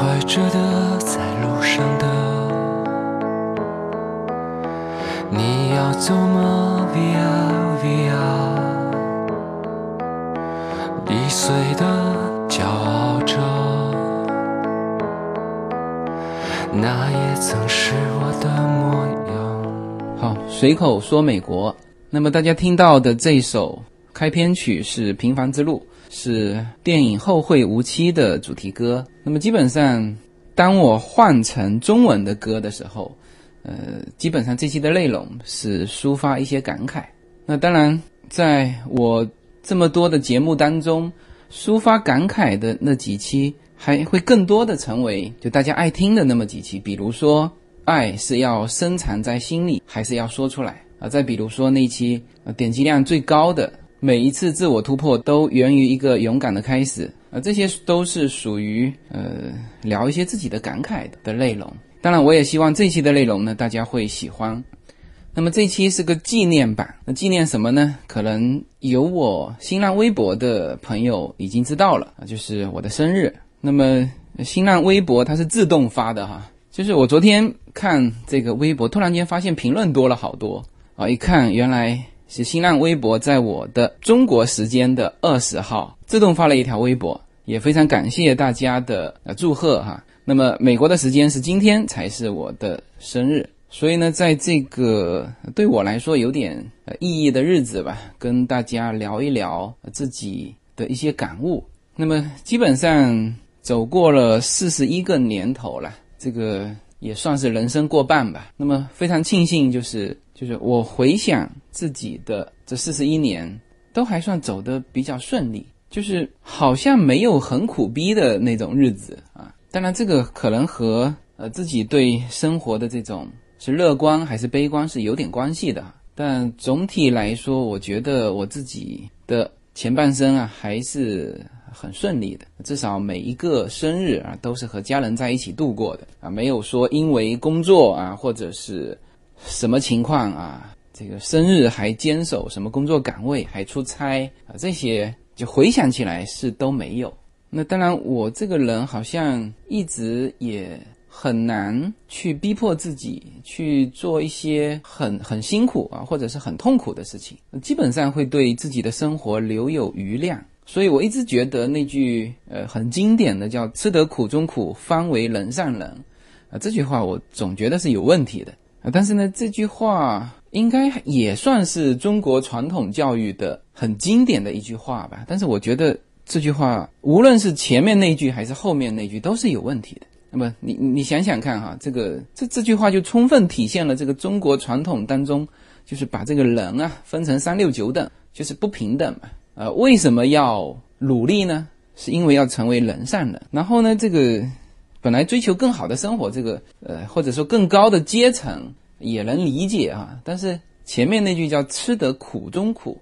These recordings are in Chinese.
怀着的，在路上的，你要走吗？Via Via，易碎的，骄傲着，那也曾是我的模样。好，随口说美国。那么大家听到的这首开篇曲是《平凡之路》。是电影《后会无期》的主题歌。那么基本上，当我换成中文的歌的时候，呃，基本上这期的内容是抒发一些感慨。那当然，在我这么多的节目当中，抒发感慨的那几期，还会更多的成为就大家爱听的那么几期。比如说，爱是要深藏在心里，还是要说出来啊？再比如说那期点击量最高的。每一次自我突破都源于一个勇敢的开始啊，这些都是属于呃聊一些自己的感慨的内容。当然，我也希望这期的内容呢大家会喜欢。那么这期是个纪念版，那纪念什么呢？可能有我新浪微博的朋友已经知道了，就是我的生日。那么新浪微博它是自动发的哈，就是我昨天看这个微博，突然间发现评论多了好多啊，一看原来。是新浪微博在我的中国时间的二十号自动发了一条微博，也非常感谢大家的呃祝贺哈。那么美国的时间是今天才是我的生日，所以呢，在这个对我来说有点呃意义的日子吧，跟大家聊一聊自己的一些感悟。那么基本上走过了四十一个年头了，这个也算是人生过半吧。那么非常庆幸就是。就是我回想自己的这四十一年，都还算走得比较顺利，就是好像没有很苦逼的那种日子啊。当然，这个可能和呃自己对生活的这种是乐观还是悲观是有点关系的。但总体来说，我觉得我自己的前半生啊还是很顺利的，至少每一个生日啊都是和家人在一起度过的啊，没有说因为工作啊或者是。什么情况啊？这个生日还坚守什么工作岗位，还出差啊？这些就回想起来是都没有。那当然，我这个人好像一直也很难去逼迫自己去做一些很很辛苦啊，或者是很痛苦的事情。基本上会对自己的生活留有余量。所以我一直觉得那句呃很经典的叫“吃得苦中苦，方为人上人”啊，这句话我总觉得是有问题的。啊，但是呢，这句话应该也算是中国传统教育的很经典的一句话吧。但是我觉得这句话，无论是前面那句还是后面那句，都是有问题的。那么你你想想看哈，这个这这句话就充分体现了这个中国传统当中，就是把这个人啊分成三六九等，就是不平等嘛。呃，为什么要努力呢？是因为要成为人上人。然后呢，这个。本来追求更好的生活，这个呃，或者说更高的阶层也能理解啊。但是前面那句叫“吃得苦中苦”，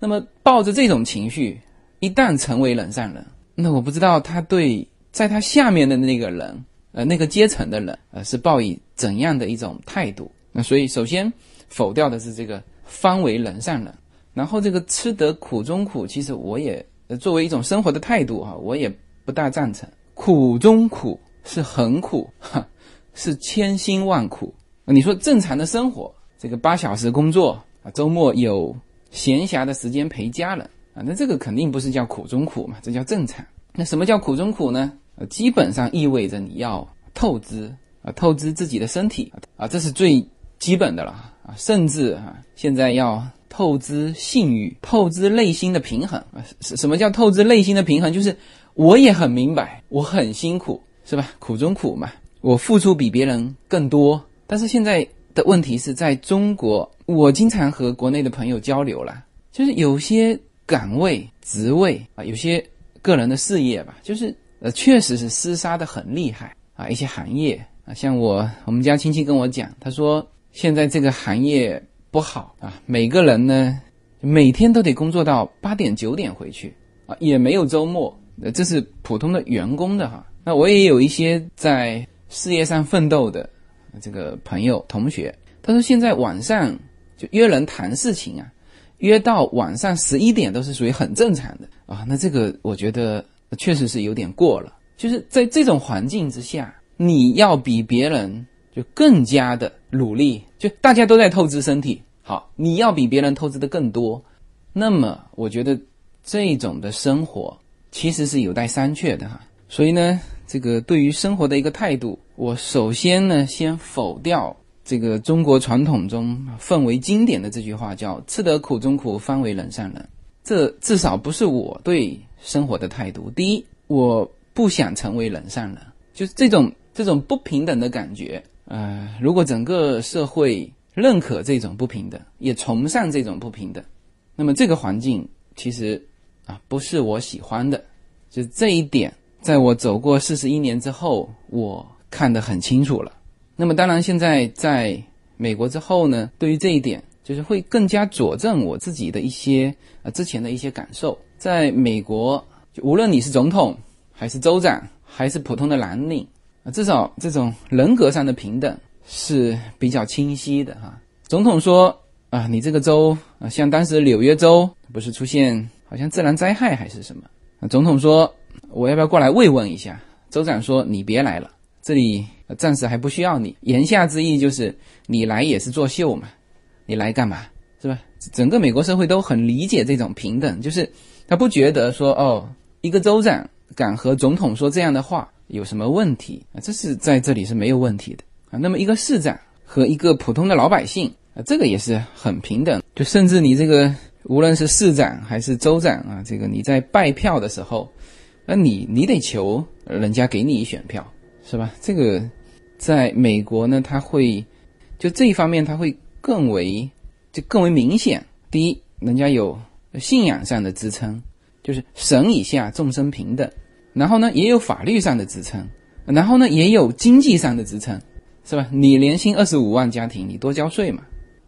那么抱着这种情绪，一旦成为人上人，那我不知道他对在他下面的那个人，呃，那个阶层的人，呃，是抱以怎样的一种态度？那所以首先否掉的是这个“方为人上人”，然后这个“吃得苦中苦”，其实我也作为一种生活的态度哈，我也不大赞成。苦中苦是很苦，哈，是千辛万苦。你说正常的生活，这个八小时工作啊，周末有闲暇的时间陪家人啊，那这个肯定不是叫苦中苦嘛，这叫正常。那什么叫苦中苦呢？呃，基本上意味着你要透支啊，透支自己的身体啊，这是最基本的了啊，甚至啊，现在要透支信誉，透支内心的平衡啊。什什么叫透支内心的平衡？就是。我也很明白，我很辛苦，是吧？苦中苦嘛，我付出比别人更多。但是现在的问题是在中国，我经常和国内的朋友交流了，就是有些岗位、职位啊，有些个人的事业吧，就是呃，确实是厮杀的很厉害啊。一些行业啊，像我我们家亲戚跟我讲，他说现在这个行业不好啊，每个人呢每天都得工作到八点九点回去啊，也没有周末。呃，这是普通的员工的哈。那我也有一些在事业上奋斗的这个朋友同学，他说现在晚上就约人谈事情啊，约到晚上十一点都是属于很正常的啊。那这个我觉得确实是有点过了。就是在这种环境之下，你要比别人就更加的努力，就大家都在透支身体，好，你要比别人透支的更多，那么我觉得这种的生活其实是有待商榷的哈。所以呢，这个对于生活的一个态度，我首先呢先否掉这个中国传统中奉为经典的这句话，叫“吃得苦中苦，方为人上人”。这至少不是我对生活的态度。第一，我不想成为人上人，就是这种这种不平等的感觉。呃，如果整个社会认可这种不平等，也崇尚这种不平等，那么这个环境其实啊不是我喜欢的。就这一点，在我走过四十一年之后，我看得很清楚了。那么当然，现在在美国之后呢，对于这一点。就是会更加佐证我自己的一些呃之前的一些感受。在美国，无论你是总统，还是州长，还是普通的蓝领，啊，至少这种人格上的平等是比较清晰的哈。总统说啊，你这个州啊，像当时纽约州不是出现好像自然灾害还是什么？总统说我要不要过来慰问一下？州长说你别来了，这里暂时还不需要你。言下之意就是你来也是作秀嘛。你来干嘛？是吧？整个美国社会都很理解这种平等，就是他不觉得说哦，一个州长敢和总统说这样的话有什么问题啊？这是在这里是没有问题的啊。那么一个市长和一个普通的老百姓啊，这个也是很平等。就甚至你这个无论是市长还是州长啊，这个你在拜票的时候，那你你得求人家给你选票，是吧？这个在美国呢，他会就这一方面他会。更为就更为明显。第一，人家有信仰上的支撑，就是神以下众生平等；然后呢，也有法律上的支撑；然后呢，也有经济上的支撑，是吧？你年薪二十五万家庭，你多交税嘛。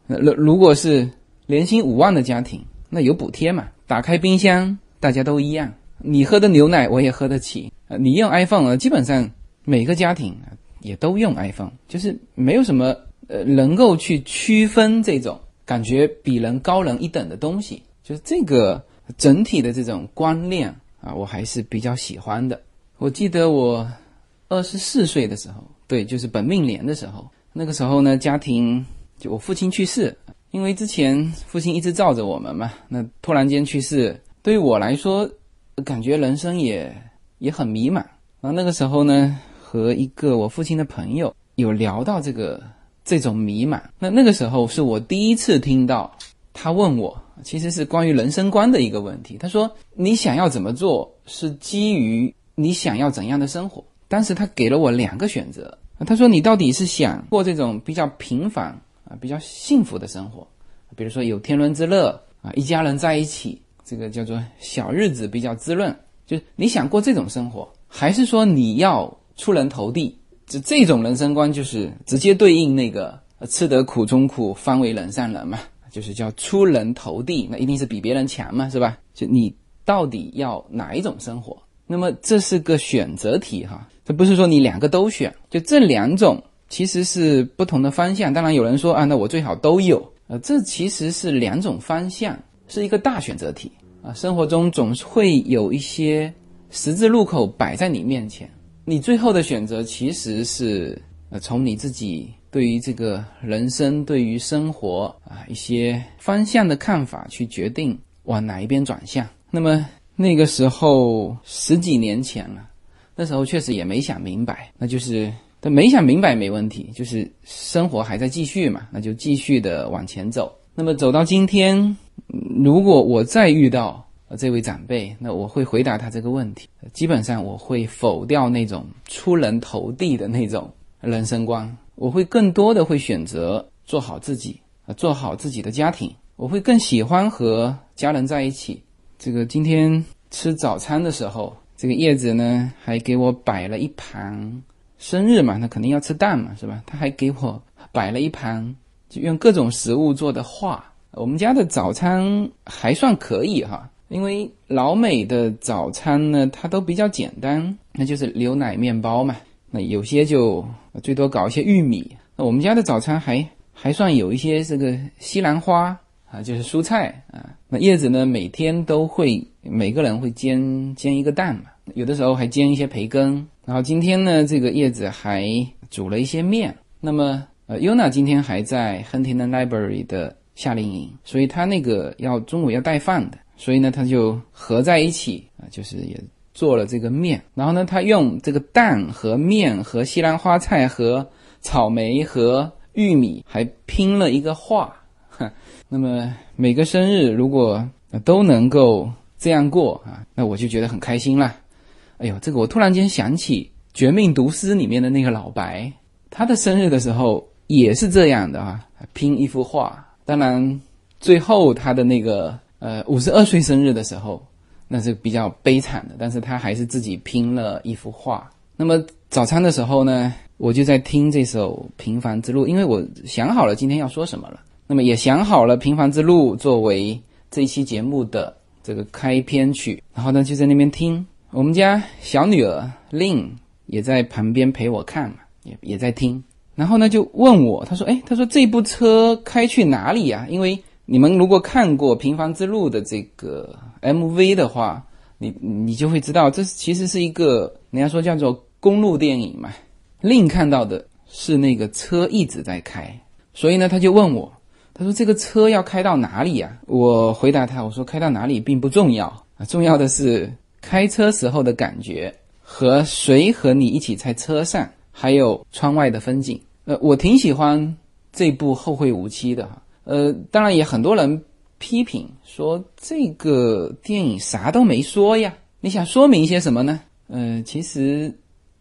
如如果是年薪五万的家庭，那有补贴嘛？打开冰箱，大家都一样，你喝的牛奶我也喝得起。你用 iPhone，基本上每个家庭也都用 iPhone，就是没有什么。呃，能够去区分这种感觉比人高人一等的东西，就是这个整体的这种观念啊，我还是比较喜欢的。我记得我二十四岁的时候，对，就是本命年的时候，那个时候呢，家庭就我父亲去世，因为之前父亲一直罩着我们嘛，那突然间去世，对于我来说，感觉人生也也很迷茫。然后那个时候呢，和一个我父亲的朋友有聊到这个。这种迷茫，那那个时候是我第一次听到他问我，其实是关于人生观的一个问题。他说：“你想要怎么做，是基于你想要怎样的生活？”当时他给了我两个选择。他说：“你到底是想过这种比较平凡比较幸福的生活，比如说有天伦之乐啊，一家人在一起，这个叫做小日子比较滋润，就是你想过这种生活，还是说你要出人头地？”就这种人生观，就是直接对应那个“吃得苦中苦，方为人上人”嘛，就是叫出人头地，那一定是比别人强嘛，是吧？就你到底要哪一种生活？那么这是个选择题哈，这不是说你两个都选，就这两种其实是不同的方向。当然有人说啊，那我最好都有，呃，这其实是两种方向，是一个大选择题啊。生活中总是会有一些十字路口摆在你面前。你最后的选择其实是，呃，从你自己对于这个人生、对于生活啊一些方向的看法去决定往哪一边转向。那么那个时候十几年前了，那时候确实也没想明白，那就是他没想明白没问题，就是生活还在继续嘛，那就继续的往前走。那么走到今天，如果我再遇到。这位长辈，那我会回答他这个问题。基本上我会否掉那种出人头地的那种人生观，我会更多的会选择做好自己，做好自己的家庭。我会更喜欢和家人在一起。这个今天吃早餐的时候，这个叶子呢还给我摆了一盘生日嘛，那肯定要吃蛋嘛，是吧？他还给我摆了一盘就用各种食物做的画。我们家的早餐还算可以哈。因为老美的早餐呢，它都比较简单，那就是牛奶面包嘛。那有些就最多搞一些玉米。那我们家的早餐还还算有一些这个西兰花啊，就是蔬菜啊。那叶子呢，每天都会每个人会煎煎一个蛋嘛。有的时候还煎一些培根。然后今天呢，这个叶子还煮了一些面。那么，呃，Yuna 今天还在 Huntington Library 的夏令营，所以他那个要中午要带饭的，所以呢，他就合在一起啊，就是也做了这个面。然后呢，他用这个蛋和面和西兰花菜和草莓和玉米还拼了一个画。那么每个生日如果都能够这样过啊，那我就觉得很开心啦。哎呦，这个我突然间想起《绝命毒师》里面的那个老白，他的生日的时候也是这样的啊，拼一幅画。当然，最后他的那个呃五十二岁生日的时候，那是比较悲惨的，但是他还是自己拼了一幅画。那么早餐的时候呢，我就在听这首《平凡之路》，因为我想好了今天要说什么了。那么也想好了《平凡之路》作为这一期节目的这个开篇曲，然后呢就在那边听。我们家小女儿 Lin 也在旁边陪我看嘛，也也在听。然后呢就问我，他说：“哎，他说这部车开去哪里呀？因为你们如果看过《平凡之路》的这个 MV 的话，你你就会知道，这其实是一个人家说叫做公路电影嘛。令看到的是那个车一直在开，所以呢他就问我。”他说：“这个车要开到哪里呀？”我回答他：“我说开到哪里并不重要啊，重要的是开车时候的感觉和谁和你一起在车上，还有窗外的风景。呃，我挺喜欢这部《后会无期》的哈。呃，当然也很多人批评说这个电影啥都没说呀。你想说明一些什么呢？呃，其实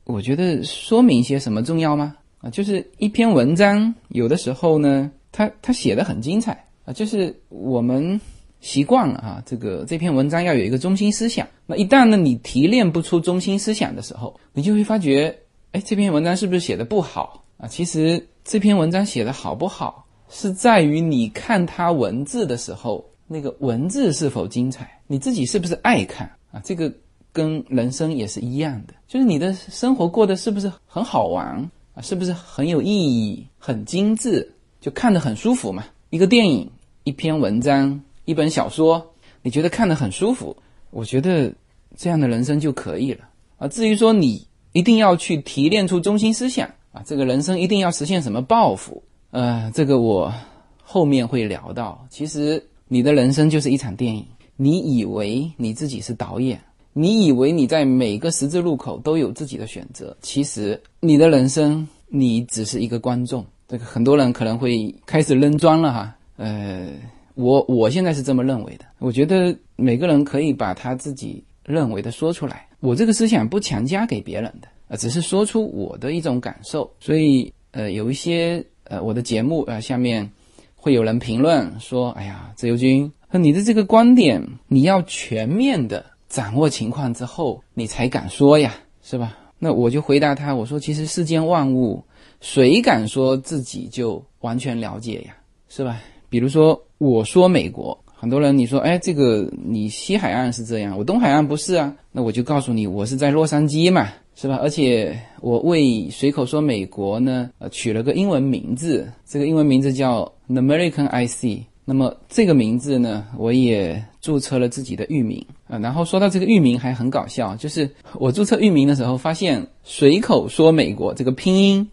我觉得说明一些什么重要吗？啊，就是一篇文章，有的时候呢。”他他写的很精彩啊，就是我们习惯了啊，这个这篇文章要有一个中心思想。那一旦呢你提炼不出中心思想的时候，你就会发觉，哎，这篇文章是不是写的不好啊？其实这篇文章写的好不好，是在于你看它文字的时候，那个文字是否精彩，你自己是不是爱看啊？这个跟人生也是一样的，就是你的生活过得是不是很好玩啊？是不是很有意义、很精致？就看得很舒服嘛，一个电影、一篇文章、一本小说，你觉得看得很舒服，我觉得这样的人生就可以了啊。至于说你一定要去提炼出中心思想啊，这个人生一定要实现什么抱负，呃，这个我后面会聊到。其实你的人生就是一场电影，你以为你自己是导演，你以为你在每个十字路口都有自己的选择，其实你的人生你只是一个观众。这个很多人可能会开始扔砖了哈，呃，我我现在是这么认为的。我觉得每个人可以把他自己认为的说出来，我这个思想不强加给别人的，呃，只是说出我的一种感受。所以，呃，有一些呃我的节目啊下面会有人评论说：“哎呀，自由军，你的这个观点你要全面的掌握情况之后，你才敢说呀，是吧？”那我就回答他，我说：“其实世间万物。”谁敢说自己就完全了解呀？是吧？比如说，我说美国，很多人你说，哎，这个你西海岸是这样，我东海岸不是啊？那我就告诉你，我是在洛杉矶嘛，是吧？而且我为随口说美国呢，呃，取了个英文名字，这个英文名字叫 American IC。那么这个名字呢，我也注册了自己的域名啊。然后说到这个域名还很搞笑，就是我注册域名的时候，发现随口说美国这个拼音。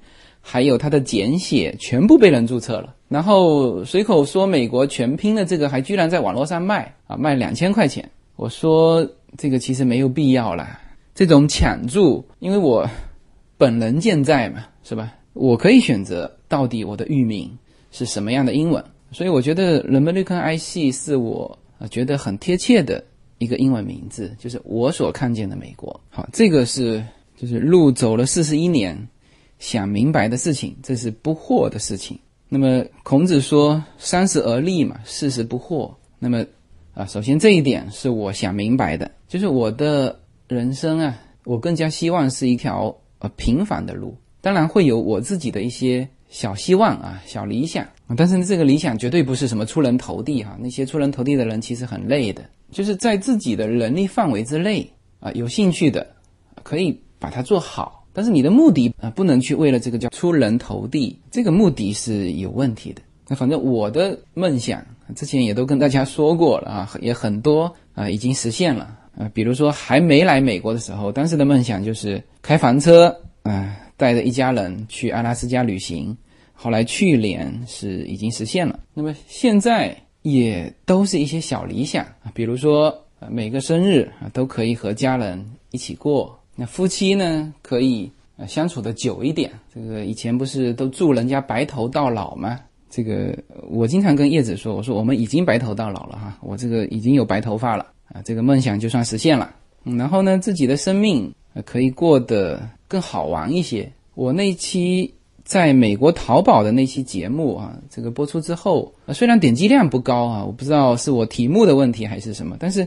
还有它的简写全部被人注册了，然后随口说美国全拼的这个还居然在网络上卖啊，卖两千块钱。我说这个其实没有必要啦，这种抢注，因为我本人健在嘛，是吧？我可以选择到底我的域名是什么样的英文，所以我觉得 American IC 是我觉得很贴切的一个英文名字，就是我所看见的美国。好，这个是就是路走了四十一年。想明白的事情，这是不惑的事情。那么孔子说“三十而立”嘛，四十不惑。那么啊，首先这一点是我想明白的，就是我的人生啊，我更加希望是一条呃平凡的路。当然会有我自己的一些小希望啊、小理想，但是这个理想绝对不是什么出人头地哈。那些出人头地的人其实很累的，就是在自己的能力范围之内啊，有兴趣的可以把它做好。但是你的目的啊，不能去为了这个叫出人头地，这个目的是有问题的。那反正我的梦想之前也都跟大家说过了啊，也很多啊已经实现了。啊，比如说还没来美国的时候，当时的梦想就是开房车，啊，带着一家人去阿拉斯加旅行。后来去年是已经实现了，那么现在也都是一些小理想啊，比如说每个生日啊都可以和家人一起过，那夫妻呢可以呃相处的久一点。这个以前不是都祝人家白头到老吗？这个我经常跟叶子说，我说我们已经白头到老了哈，我这个已经有白头发了啊，这个梦想就算实现了。然后呢，自己的生命可以过得更好玩一些。我那期。在美国淘宝的那期节目啊，这个播出之后，虽然点击量不高啊，我不知道是我题目的问题还是什么，但是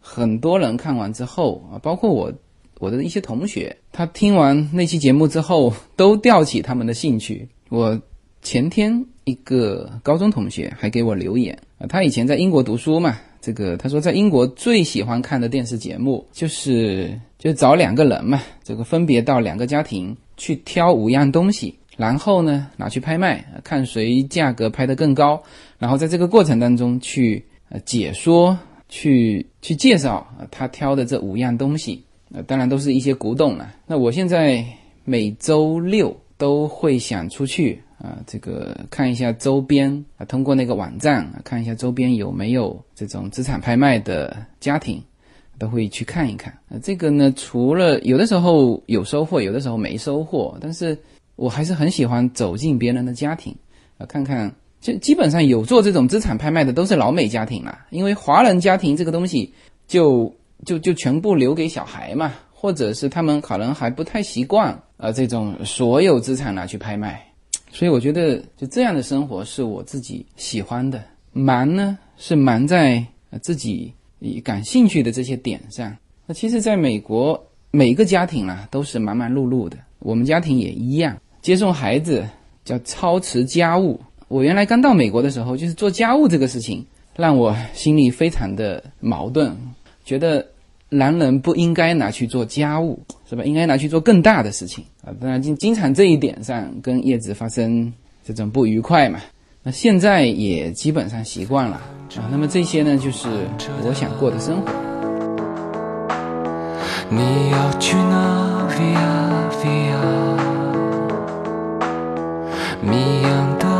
很多人看完之后啊，包括我我的一些同学，他听完那期节目之后，都吊起他们的兴趣。我前天一个高中同学还给我留言啊，他以前在英国读书嘛，这个他说在英国最喜欢看的电视节目就是就找两个人嘛，这个分别到两个家庭去挑五样东西。然后呢，拿去拍卖，看谁价格拍得更高。然后在这个过程当中去呃解说，去去介绍他挑的这五样东西。呃，当然都是一些古董了。那我现在每周六都会想出去啊，这个看一下周边啊，通过那个网站啊，看一下周边有没有这种资产拍卖的家庭，都会去看一看。呃，这个呢，除了有的时候有收获，有的时候没收获，但是。我还是很喜欢走进别人的家庭，啊，看看，就基本上有做这种资产拍卖的都是老美家庭啦，因为华人家庭这个东西就就就全部留给小孩嘛，或者是他们可能还不太习惯啊，这种所有资产拿去拍卖，所以我觉得就这样的生活是我自己喜欢的。忙呢是忙在自己感兴趣的这些点上。那其实，在美国每个家庭啊都是忙忙碌碌的，我们家庭也一样。接送孩子叫操持家务。我原来刚到美国的时候，就是做家务这个事情，让我心里非常的矛盾，觉得男人不应该拿去做家务，是吧？应该拿去做更大的事情啊。当然，经经常这一点上跟叶子发生这种不愉快嘛。那现在也基本上习惯了啊。那么这些呢，就是我想过的生活。你要去哪谜样的、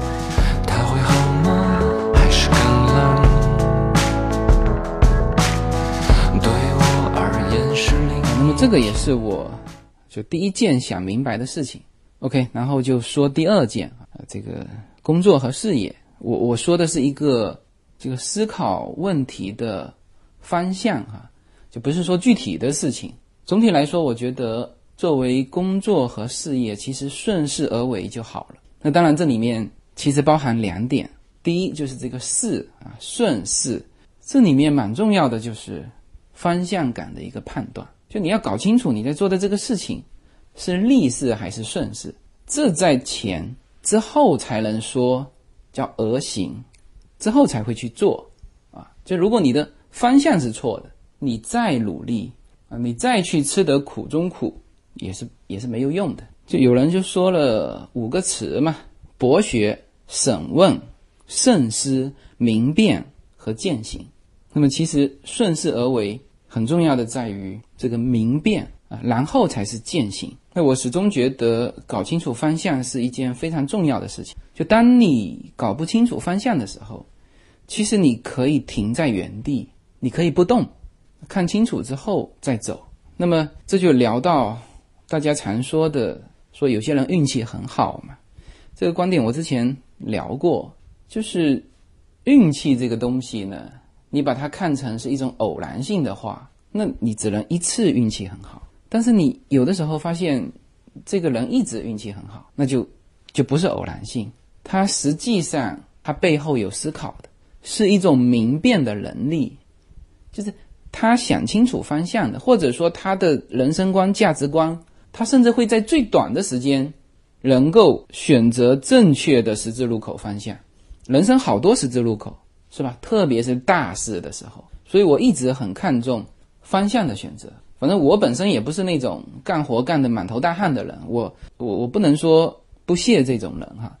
这个也是我就第一件想明白的事情，OK，然后就说第二件啊，这个工作和事业，我我说的是一个这个思考问题的方向哈，就不是说具体的事情。总体来说，我觉得作为工作和事业，其实顺势而为就好了。那当然，这里面其实包含两点，第一就是这个势啊，顺势，这里面蛮重要的就是方向感的一个判断。就你要搞清楚你在做的这个事情是逆势还是顺势，这在前之后才能说叫而行，之后才会去做啊。就如果你的方向是错的，你再努力啊，你再去吃得苦中苦，也是也是没有用的。就有人就说了五个词嘛：博学、审问、慎思、明辨和践行。那么其实顺势而为。很重要的在于这个明辨啊，然后才是践行。那我始终觉得搞清楚方向是一件非常重要的事情。就当你搞不清楚方向的时候，其实你可以停在原地，你可以不动，看清楚之后再走。那么这就聊到大家常说的说有些人运气很好嘛。这个观点我之前聊过，就是运气这个东西呢，你把它看成是一种偶然性的话，那你只能一次运气很好。但是你有的时候发现这个人一直运气很好，那就就不是偶然性，他实际上他背后有思考的，是一种明辨的能力，就是他想清楚方向的，或者说他的人生观、价值观，他甚至会在最短的时间。能够选择正确的十字路口方向，人生好多十字路口，是吧？特别是大事的时候，所以我一直很看重方向的选择。反正我本身也不是那种干活干得满头大汗的人，我我我不能说不屑这种人哈，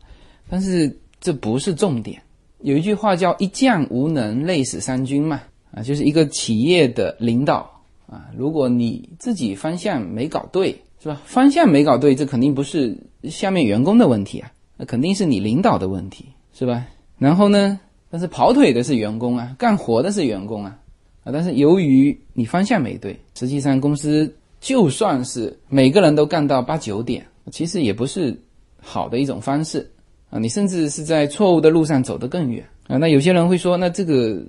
但是这不是重点。有一句话叫“一将无能，累死三军”嘛，啊，就是一个企业的领导啊，如果你自己方向没搞对。是吧？方向没搞对，这肯定不是下面员工的问题啊，那肯定是你领导的问题，是吧？然后呢，但是跑腿的是员工啊，干活的是员工啊，啊，但是由于你方向没对，实际上公司就算是每个人都干到八九点，其实也不是好的一种方式啊，你甚至是在错误的路上走得更远啊。那有些人会说，那这个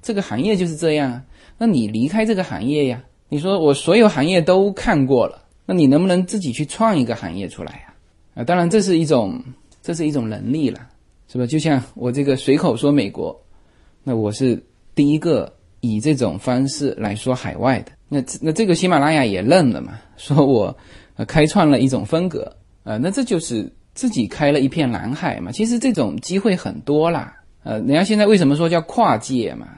这个行业就是这样啊，那你离开这个行业呀？你说我所有行业都看过了。那你能不能自己去创一个行业出来呀？啊，当然这是一种，这是一种能力了，是吧？就像我这个随口说美国，那我是第一个以这种方式来说海外的。那那这个喜马拉雅也认了嘛，说我呃开创了一种风格啊，那这就是自己开了一片蓝海嘛。其实这种机会很多啦，呃，人家现在为什么说叫跨界嘛？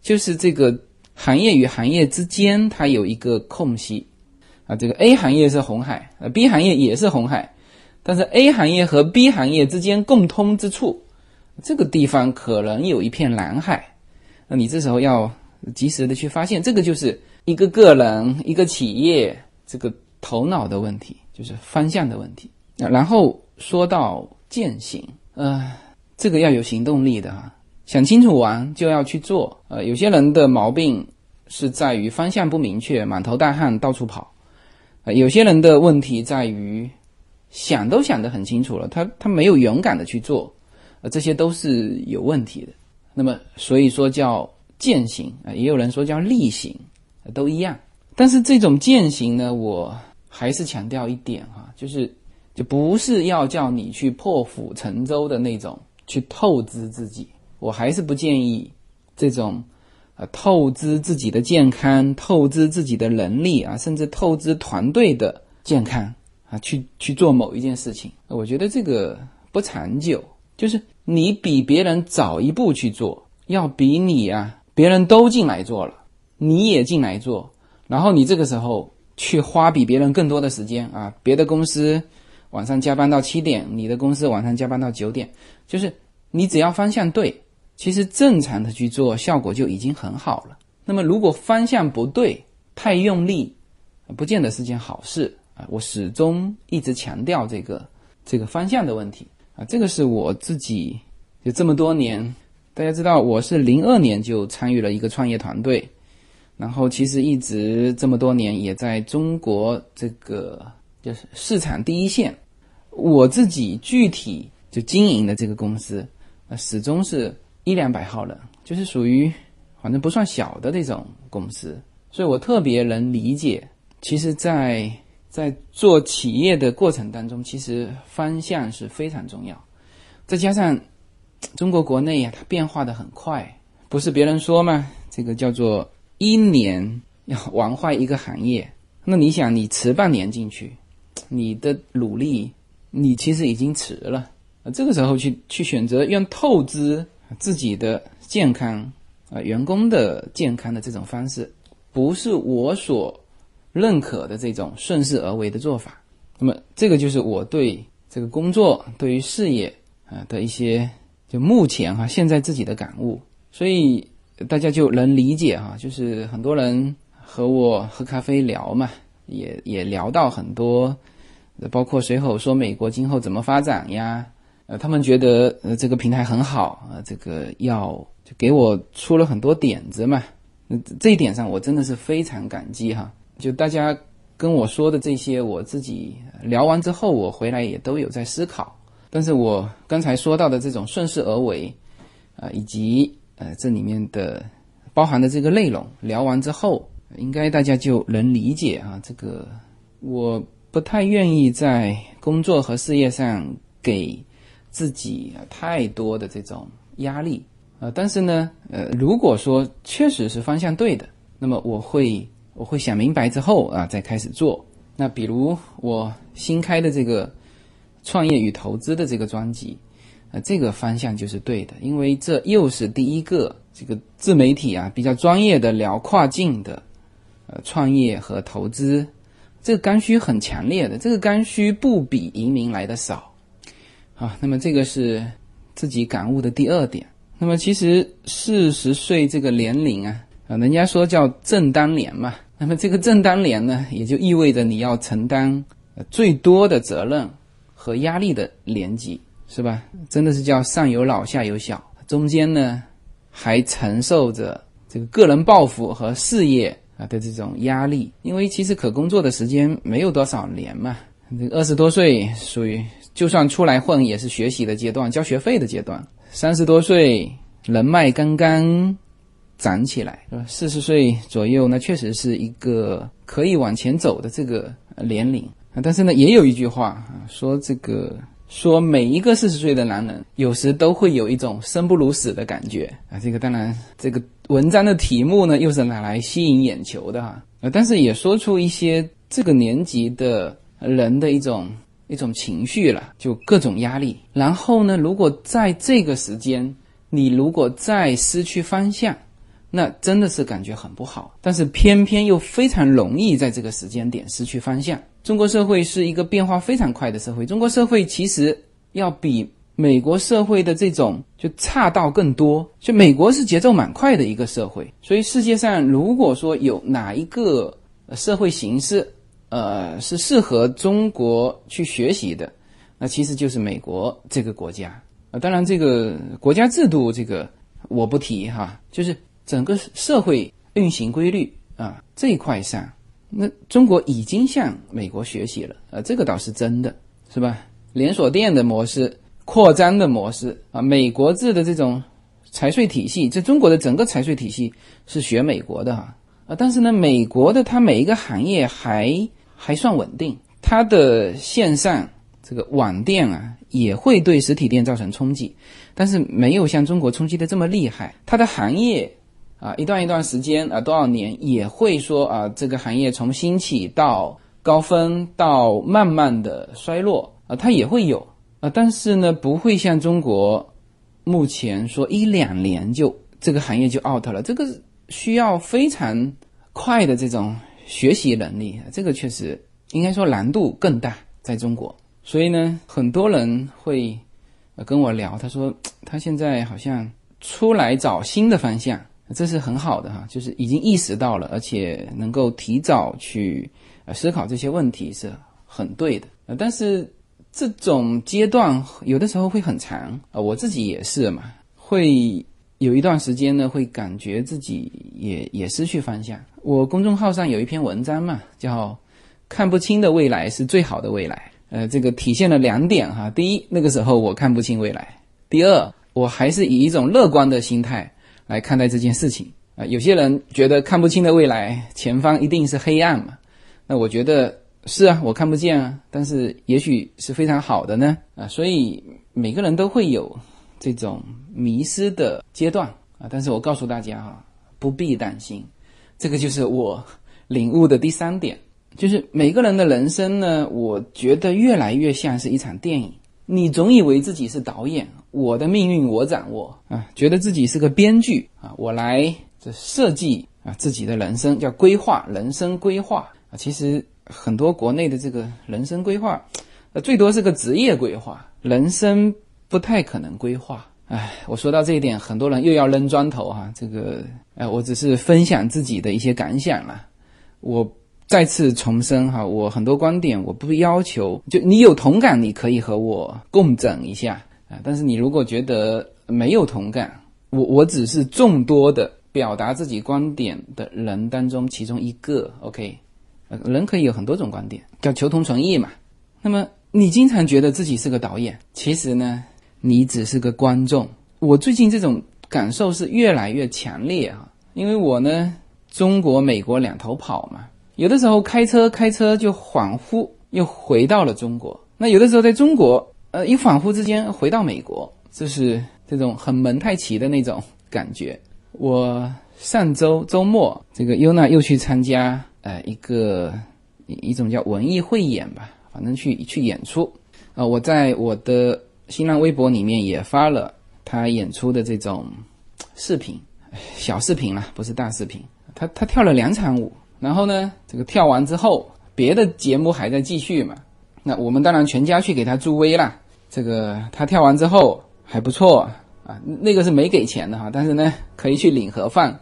就是这个行业与行业之间它有一个空隙。啊，这个 A 行业是红海，呃，B 行业也是红海，但是 A 行业和 B 行业之间共通之处，这个地方可能有一片蓝海，那你这时候要及时的去发现，这个就是一个个人、一个企业这个头脑的问题，就是方向的问题。然后说到践行，呃，这个要有行动力的哈，想清楚完就要去做。呃，有些人的毛病是在于方向不明确，满头大汗到处跑。呃有些人的问题在于，想都想得很清楚了，他他没有勇敢的去做，呃，这些都是有问题的。那么，所以说叫践行啊，也有人说叫力行，都一样。但是这种践行呢，我还是强调一点哈，就是就不是要叫你去破釜沉舟的那种去透支自己，我还是不建议这种。啊，透支自己的健康，透支自己的能力啊，甚至透支团队的健康啊，去去做某一件事情，我觉得这个不长久。就是你比别人早一步去做，要比你啊，别人都进来做了，你也进来做，然后你这个时候去花比别人更多的时间啊，别的公司晚上加班到七点，你的公司晚上加班到九点，就是你只要方向对。其实正常的去做，效果就已经很好了。那么如果方向不对，太用力，不见得是件好事啊！我始终一直强调这个这个方向的问题啊。这个是我自己就这么多年，大家知道我是零二年就参与了一个创业团队，然后其实一直这么多年也在中国这个就是市场第一线，我自己具体就经营的这个公司啊，始终是。一两百号人，就是属于反正不算小的这种公司，所以我特别能理解。其实，在在做企业的过程当中，其实方向是非常重要。再加上中国国内呀，它变化的很快，不是别人说吗？这个叫做一年要玩坏一个行业。那你想，你迟半年进去，你的努力，你其实已经迟了。这个时候去去选择用透支。自己的健康啊，员工的健康的这种方式，不是我所认可的这种顺势而为的做法。那么，这个就是我对这个工作、对于事业啊的一些就目前哈现在自己的感悟。所以大家就能理解哈，就是很多人和我喝咖啡聊嘛，也也聊到很多，包括随口说美国今后怎么发展呀。呃，他们觉得呃这个平台很好啊，这个要就给我出了很多点子嘛。那这一点上我真的是非常感激哈。就大家跟我说的这些，我自己聊完之后，我回来也都有在思考。但是我刚才说到的这种顺势而为，啊，以及呃这里面的包含的这个内容，聊完之后，应该大家就能理解啊。这个我不太愿意在工作和事业上给自己太多的这种压力啊。但是呢，呃，如果说确实是方向对的，那么我会。我会想明白之后啊，再开始做。那比如我新开的这个创业与投资的这个专辑，呃，这个方向就是对的，因为这又是第一个这个自媒体啊比较专业的聊跨境的呃创业和投资，这个刚需很强烈的，这个刚需不比移民来的少啊。那么这个是自己感悟的第二点。那么其实四十岁这个年龄啊，啊，人家说叫正当年嘛。那么这个正当年呢，也就意味着你要承担最多的责任和压力的年纪，是吧？真的是叫上有老下有小，中间呢还承受着这个个人抱负和事业啊的这种压力。因为其实可工作的时间没有多少年嘛，这二十多岁属于就算出来混也是学习的阶段、交学费的阶段，三十多岁人脉刚刚。长起来，四十岁左右，那确实是一个可以往前走的这个年龄。但是呢，也有一句话啊，说这个说每一个四十岁的男人，有时都会有一种生不如死的感觉啊。这个当然，这个文章的题目呢，又是拿来吸引眼球的哈。呃，但是也说出一些这个年纪的人的一种一种情绪了，就各种压力。然后呢，如果在这个时间，你如果再失去方向，那真的是感觉很不好，但是偏偏又非常容易在这个时间点失去方向。中国社会是一个变化非常快的社会，中国社会其实要比美国社会的这种就差到更多。就美国是节奏蛮快的一个社会，所以世界上如果说有哪一个社会形式，呃，是适合中国去学习的，那其实就是美国这个国家啊。当然，这个国家制度这个我不提哈，就是。整个社会运行规律啊这一块上，那中国已经向美国学习了啊，这个倒是真的，是吧？连锁店的模式、扩张的模式啊，美国制的这种财税体系，这中国的整个财税体系是学美国的哈啊，但是呢，美国的它每一个行业还还算稳定，它的线上这个网店啊也会对实体店造成冲击，但是没有像中国冲击的这么厉害，它的行业。啊，一段一段时间啊，多少年也会说啊，这个行业从兴起到高峰到慢慢的衰落啊，它也会有啊，但是呢，不会像中国目前说一两年就这个行业就 out 了，这个需要非常快的这种学习能力，这个确实应该说难度更大，在中国，所以呢，很多人会跟我聊，他说他现在好像出来找新的方向。这是很好的哈，就是已经意识到了，而且能够提早去思考这些问题是很对的。呃，但是这种阶段有的时候会很长啊，我自己也是嘛，会有一段时间呢，会感觉自己也也失去方向。我公众号上有一篇文章嘛，叫“看不清的未来是最好的未来”。呃，这个体现了两点哈，第一，那个时候我看不清未来；第二，我还是以一种乐观的心态。来看待这件事情。啊，有些人觉得看不清的未来，前方一定是黑暗嘛？那我觉得是啊，我看不见啊，但是也许是非常好的呢。啊，所以每个人都会有这种迷失的阶段。啊，但是我告诉大家哈，不必担心，这个就是我领悟的第三点，就是每个人的人生呢，我觉得越来越像是一场电影。你总以为自己是导演，我的命运我掌握啊，觉得自己是个编剧啊，我来这设计啊自己的人生，叫规划人生规划啊。其实很多国内的这个人生规划，呃，最多是个职业规划，人生不太可能规划。哎，我说到这一点，很多人又要扔砖头哈。这个，哎，我只是分享自己的一些感想了，我。再次重申哈，我很多观点我不要求，就你有同感，你可以和我共整一下啊。但是你如果觉得没有同感，我我只是众多的表达自己观点的人当中其中一个。OK，人可以有很多种观点，叫求同存异嘛。那么你经常觉得自己是个导演，其实呢，你只是个观众。我最近这种感受是越来越强烈啊，因为我呢，中国、美国两头跑嘛，有的时候开车开车就恍惚又回到了中国，那有的时候在中国，呃，一恍惚之间回到美国，就是这种很蒙太奇的那种感觉。我上周周末，这个优娜又去参加呃一个一一种叫文艺汇演吧，反正去去演出。啊，我在我的新浪微博里面也发了他演出的这种视频，小视频啦，不是大视频。他他跳了两场舞，然后呢，这个跳完之后，别的节目还在继续嘛。那我们当然全家去给他助威啦。这个他跳完之后还不错。啊，那个是没给钱的哈，但是呢，可以去领盒饭。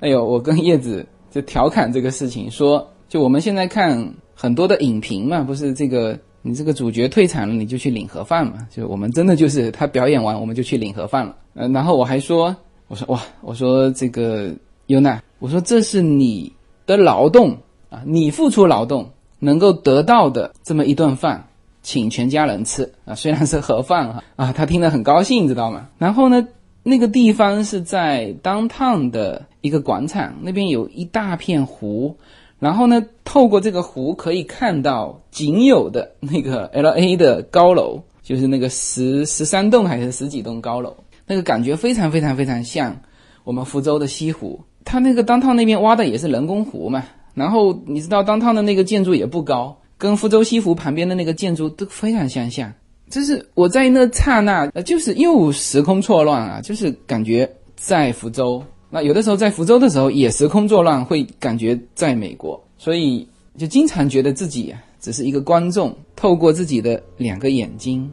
哎呦，我跟叶子就调侃这个事情，说就我们现在看很多的影评嘛，不是这个你这个主角退场了，你就去领盒饭嘛。就我们真的就是他表演完，我们就去领盒饭了。呃，然后我还说，我说哇，我说这个尤娜，我说这是你的劳动啊，你付出劳动能够得到的这么一顿饭。请全家人吃啊，虽然是盒饭哈啊，他听得很高兴，知道吗？然后呢，那个地方是在 downtown 的一个广场，那边有一大片湖，然后呢，透过这个湖可以看到仅有的那个 L A 的高楼，就是那个十十三栋还是十几栋高楼，那个感觉非常非常非常像我们福州的西湖。它那个 downtown 那边挖的也是人工湖嘛，然后你知道当当的那个建筑也不高。跟福州西湖旁边的那个建筑都非常相像，就是我在那刹那，呃，就是又时空错乱啊，就是感觉在福州。那有的时候在福州的时候也时空错乱，会感觉在美国，所以就经常觉得自己只是一个观众，透过自己的两个眼睛，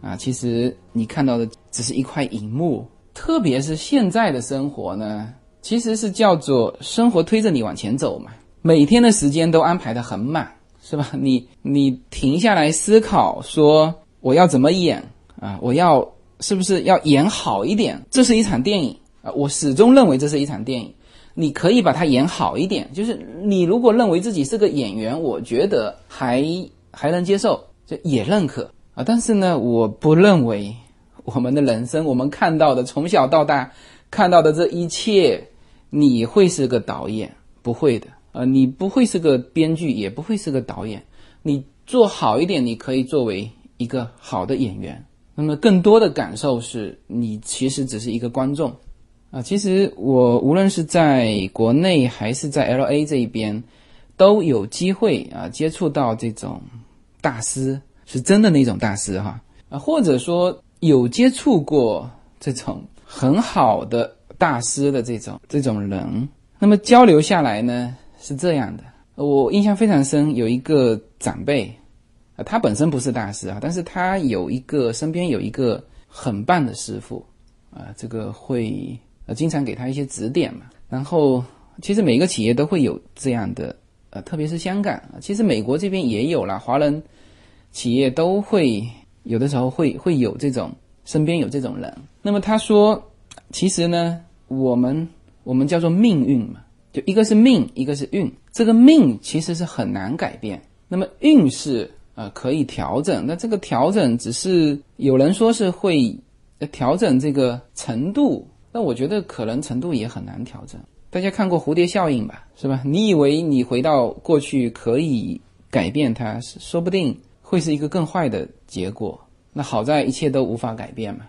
啊，其实你看到的只是一块荧幕。特别是现在的生活呢，其实是叫做生活推着你往前走嘛，每天的时间都安排的很满。是吧？你你停下来思考，说我要怎么演啊？我要是不是要演好一点？这是一场电影啊！我始终认为这是一场电影。你可以把它演好一点，就是你如果认为自己是个演员，我觉得还还能接受，就也认可啊。但是呢，我不认为我们的人生，我们看到的从小到大看到的这一切，你会是个导演，不会的。呃，你不会是个编剧，也不会是个导演，你做好一点，你可以作为一个好的演员。那么更多的感受是你其实只是一个观众啊。其实我无论是在国内还是在 L A 这一边，都有机会啊接触到这种大师，是真的那种大师哈啊，或者说有接触过这种很好的大师的这种这种人，那么交流下来呢？是这样的，我印象非常深，有一个长辈，啊，他本身不是大师啊，但是他有一个身边有一个很棒的师傅，啊，这个会呃经常给他一些指点嘛。然后其实每个企业都会有这样的，呃，特别是香港啊，其实美国这边也有了，华人企业都会有的时候会会有这种身边有这种人。那么他说，其实呢，我们我们叫做命运嘛。就一个是命，一个是运。这个命其实是很难改变，那么运是呃可以调整。那这个调整只是有人说是会调整这个程度，那我觉得可能程度也很难调整。大家看过蝴蝶效应吧，是吧？你以为你回到过去可以改变它，说不定会是一个更坏的结果。那好在一切都无法改变嘛，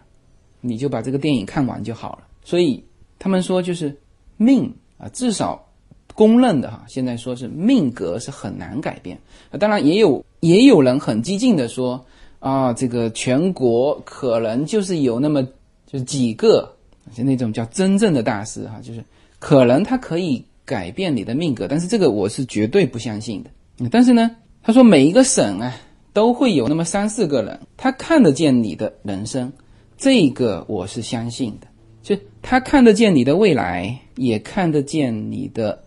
你就把这个电影看完就好了。所以他们说就是命。啊，至少公认的哈，现在说是命格是很难改变。当然也有也有人很激进的说啊，这个全国可能就是有那么就是几个，就那种叫真正的大师哈，就是可能他可以改变你的命格，但是这个我是绝对不相信的。但是呢，他说每一个省啊都会有那么三四个人，他看得见你的人生，这个我是相信的。就他看得见你的未来，也看得见你的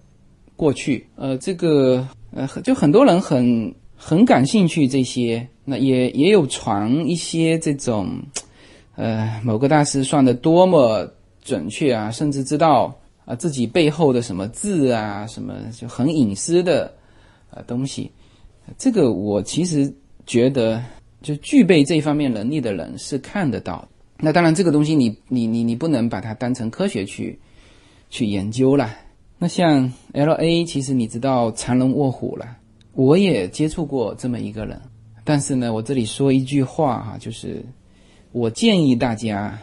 过去。呃，这个呃，就很多人很很感兴趣这些。那也也有传一些这种，呃，某个大师算的多么准确啊，甚至知道啊自己背后的什么字啊，什么就很隐私的呃东西。这个我其实觉得，就具备这方面能力的人是看得到。那当然，这个东西你你你你不能把它当成科学去去研究了。那像 L A，其实你知道藏龙卧虎了，我也接触过这么一个人。但是呢，我这里说一句话哈，就是我建议大家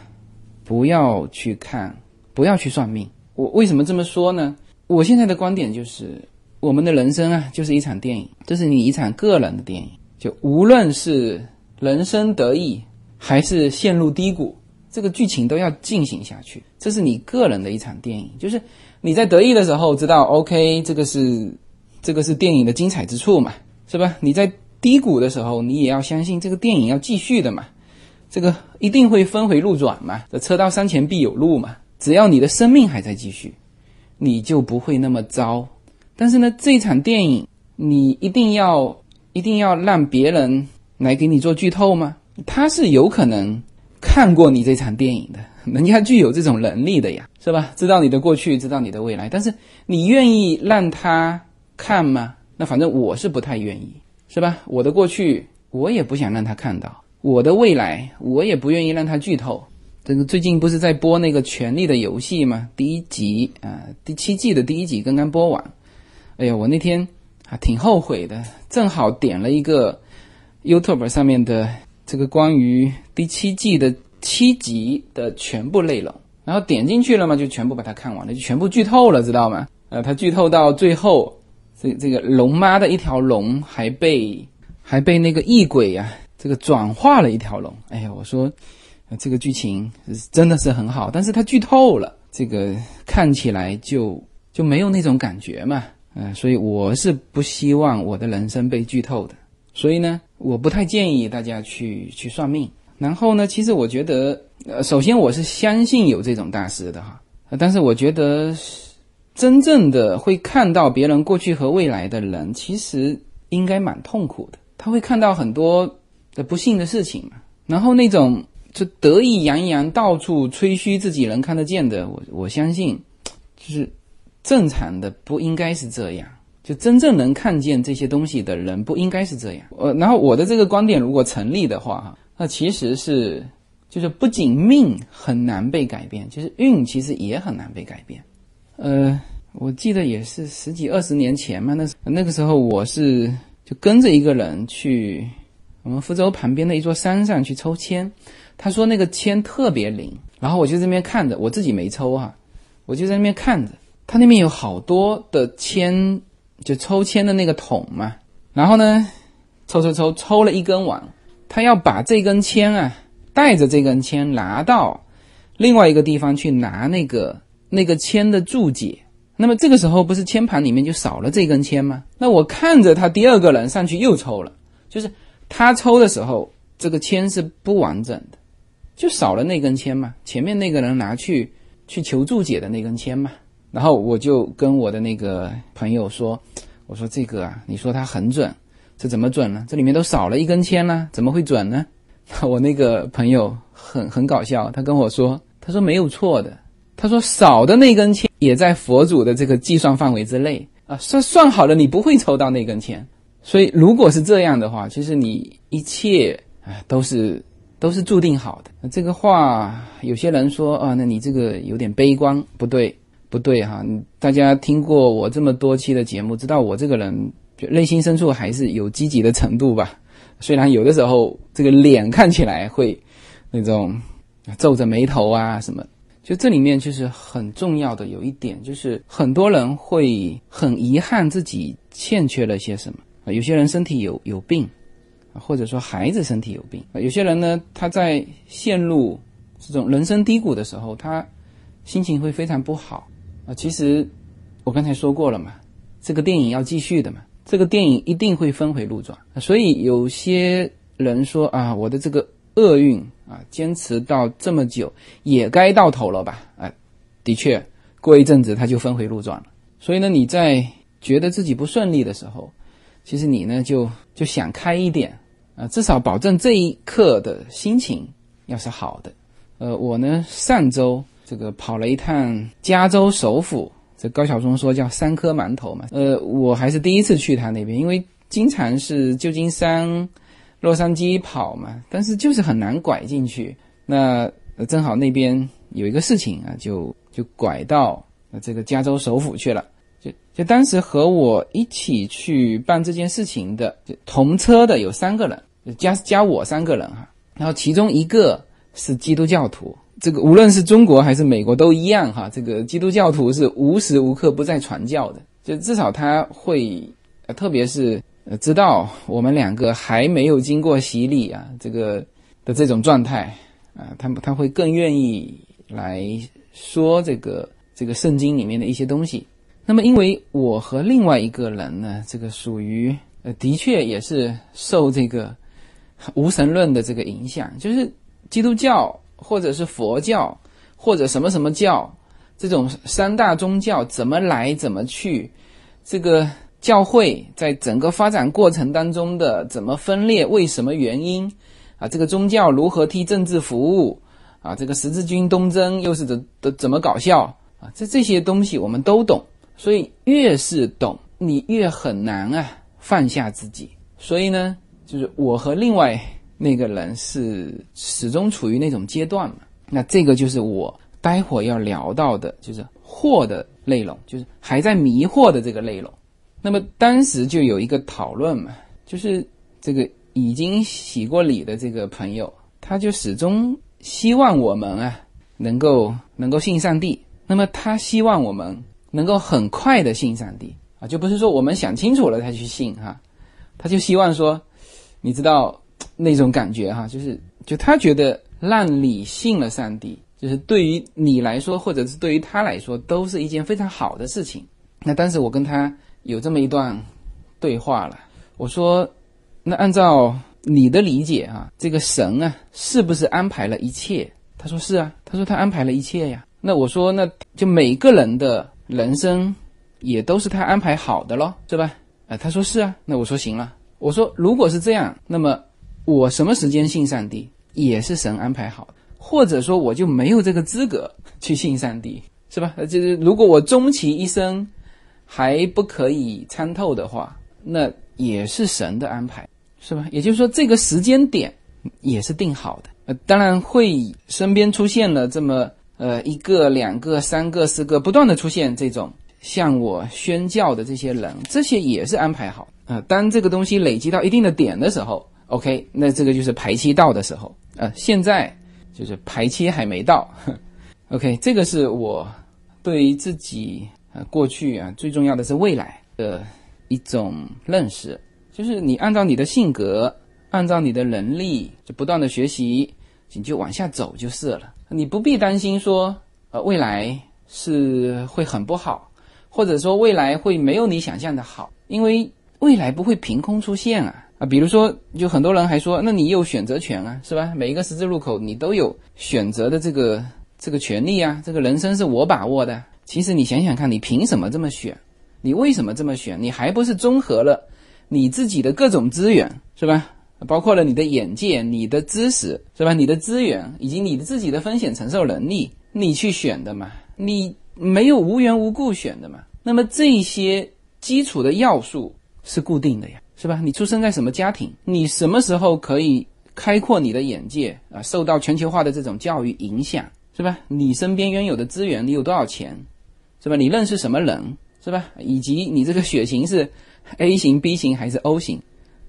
不要去看，不要去算命。我为什么这么说呢？我现在的观点就是，我们的人生啊，就是一场电影，这是你一场个人的电影。就无论是人生得意，还是陷入低谷，这个剧情都要进行下去。这是你个人的一场电影，就是你在得意的时候知道，OK，这个是这个是电影的精彩之处嘛，是吧？你在低谷的时候，你也要相信这个电影要继续的嘛，这个一定会峰回路转嘛，这车到山前必有路嘛。只要你的生命还在继续，你就不会那么糟。但是呢，这场电影你一定要。一定要让别人来给你做剧透吗？他是有可能看过你这场电影的，人家具有这种能力的呀，是吧？知道你的过去，知道你的未来，但是你愿意让他看吗？那反正我是不太愿意，是吧？我的过去我也不想让他看到，我的未来我也不愿意让他剧透。这个最近不是在播那个《权力的游戏》吗？第一集啊，第七季的第一集刚刚播完。哎呀，我那天。啊，挺后悔的，正好点了一个 YouTube 上面的这个关于第七季的七集的全部内容，然后点进去了嘛，就全部把它看完了，就全部剧透了，知道吗？呃，他剧透到最后，这这个龙妈的一条龙还被还被那个异鬼呀，这个转化了一条龙。哎呀，我说这个剧情真的是很好，但是他剧透了，这个看起来就就没有那种感觉嘛。嗯，所以我是不希望我的人生被剧透的，所以呢，我不太建议大家去去算命。然后呢，其实我觉得，呃，首先我是相信有这种大师的哈，但是我觉得真正的会看到别人过去和未来的人，其实应该蛮痛苦的。他会看到很多的不幸的事情嘛，然后那种就得意洋洋、到处吹嘘自己能看得见的，我我相信就是。正常的不应该是这样，就真正能看见这些东西的人不应该是这样。呃，然后我的这个观点如果成立的话，哈，那其实是就是不仅命很难被改变，就是运其实也很难被改变。呃，我记得也是十几二十年前嘛，那那个时候我是就跟着一个人去我们福州旁边的一座山上去抽签，他说那个签特别灵，然后我就在那边看着，我自己没抽哈，我就在那边看着。他那边有好多的签，就抽签的那个桶嘛。然后呢，抽抽抽，抽了一根网，他要把这根签啊，带着这根签拿到另外一个地方去拿那个那个签的注解。那么这个时候不是签盘里面就少了这根签吗？那我看着他第二个人上去又抽了，就是他抽的时候这个签是不完整的，就少了那根签嘛。前面那个人拿去去求注解的那根签嘛。然后我就跟我的那个朋友说：“我说这个啊，你说它很准，这怎么准呢？这里面都少了一根签呢，怎么会准呢？” 我那个朋友很很搞笑，他跟我说：“他说没有错的，他说少的那根签也在佛祖的这个计算范围之内啊，算算好了，你不会抽到那根签。所以如果是这样的话，其实你一切啊都是都是注定好的。这个话有些人说啊，那你这个有点悲观，不对。”不对哈，大家听过我这么多期的节目，知道我这个人就内心深处还是有积极的程度吧。虽然有的时候这个脸看起来会那种皱着眉头啊什么，就这里面就是很重要的有一点，就是很多人会很遗憾自己欠缺了些什么。有些人身体有有病，或者说孩子身体有病。有些人呢，他在陷入这种人生低谷的时候，他心情会非常不好。啊，其实我刚才说过了嘛，这个电影要继续的嘛，这个电影一定会峰回路转。所以有些人说啊，我的这个厄运啊，坚持到这么久，也该到头了吧？啊，的确，过一阵子它就峰回路转了。所以呢，你在觉得自己不顺利的时候，其实你呢就就想开一点啊，至少保证这一刻的心情要是好的。呃，我呢上周。这个跑了一趟加州首府，这高晓松说叫三颗馒头嘛。呃，我还是第一次去他那边，因为经常是旧金山、洛杉矶跑嘛，但是就是很难拐进去。那正好那边有一个事情啊，就就拐到这个加州首府去了。就就当时和我一起去办这件事情的，就同车的有三个人，加加我三个人哈。然后其中一个是基督教徒，这个无论是中国还是美国都一样哈。这个基督教徒是无时无刻不在传教的，就至少他会，特别是知道我们两个还没有经过洗礼啊，这个的这种状态啊，他他会更愿意来说这个这个圣经里面的一些东西。那么，因为我和另外一个人呢，这个属于呃，的确也是受这个无神论的这个影响，就是基督教或者是佛教或者什么什么教这种三大宗教怎么来怎么去，这个教会在整个发展过程当中的怎么分裂，为什么原因啊？这个宗教如何替政治服务啊？这个十字军东征又是怎怎怎么搞笑啊？这这些东西我们都懂。所以越是懂，你越很难啊放下自己。所以呢，就是我和另外那个人是始终处于那种阶段嘛。那这个就是我待会要聊到的，就是惑的内容，就是还在迷惑的这个内容。那么当时就有一个讨论嘛，就是这个已经洗过礼的这个朋友，他就始终希望我们啊能够能够信上帝。那么他希望我们。能够很快的信上帝啊，就不是说我们想清楚了才去信哈，他就希望说，你知道那种感觉哈，就是就他觉得让你信了上帝，就是对于你来说，或者是对于他来说，都是一件非常好的事情。那当时我跟他有这么一段对话了，我说，那按照你的理解啊，这个神啊，是不是安排了一切？他说是啊，他说他安排了一切呀。那我说，那就每个人的。人生也都是他安排好的咯，是吧？啊，他说是啊，那我说行了。我说如果是这样，那么我什么时间信上帝也是神安排好的，或者说我就没有这个资格去信上帝，是吧？就是如果我终其一生还不可以参透的话，那也是神的安排，是吧？也就是说这个时间点也是定好的。呃，当然会身边出现了这么。呃，一个、两个、三个、四个，不断的出现这种向我宣教的这些人，这些也是安排好啊。当这个东西累积到一定的点的时候，OK，那这个就是排期到的时候啊。现在就是排期还没到，OK，这个是我对于自己啊过去啊最重要的是未来的一种认识，就是你按照你的性格，按照你的能力，就不断的学习，你就往下走就是了。你不必担心说，呃，未来是会很不好，或者说未来会没有你想象的好，因为未来不会凭空出现啊啊！比如说，就很多人还说，那你有选择权啊，是吧？每一个十字路口你都有选择的这个这个权利啊，这个人生是我把握的。其实你想想看，你凭什么这么选？你为什么这么选？你还不是综合了你自己的各种资源，是吧？包括了你的眼界、你的知识，是吧？你的资源以及你的自己的风险承受能力，你去选的嘛？你没有无缘无故选的嘛？那么这些基础的要素是固定的呀，是吧？你出生在什么家庭？你什么时候可以开阔你的眼界啊？受到全球化的这种教育影响，是吧？你身边拥有的资源，你有多少钱，是吧？你认识什么人，是吧？以及你这个血型是 A 型、B 型还是 O 型？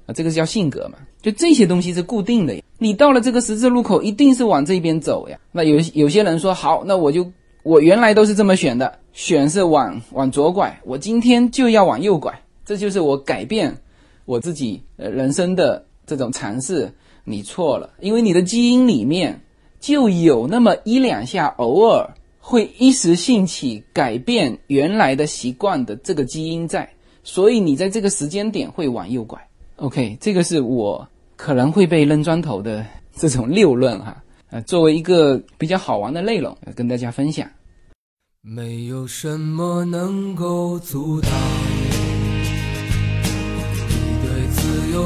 啊，这个叫性格嘛，就这些东西是固定的呀。你到了这个十字路口，一定是往这边走呀。那有有些人说好，那我就我原来都是这么选的，选是往往左拐，我今天就要往右拐，这就是我改变我自己呃人生的这种尝试。你错了，因为你的基因里面就有那么一两下，偶尔会一时兴起改变原来的习惯的这个基因在，所以你在这个时间点会往右拐。OK，这个是我可能会被扔砖头的这种六论哈，呃，作为一个比较好玩的内容跟大家分享。没有什么能够阻挡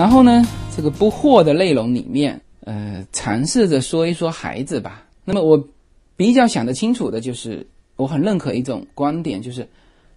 然后呢，这个不惑的内容里面，呃，尝试着说一说孩子吧。那么我比较想得清楚的就是，我很认可一种观点，就是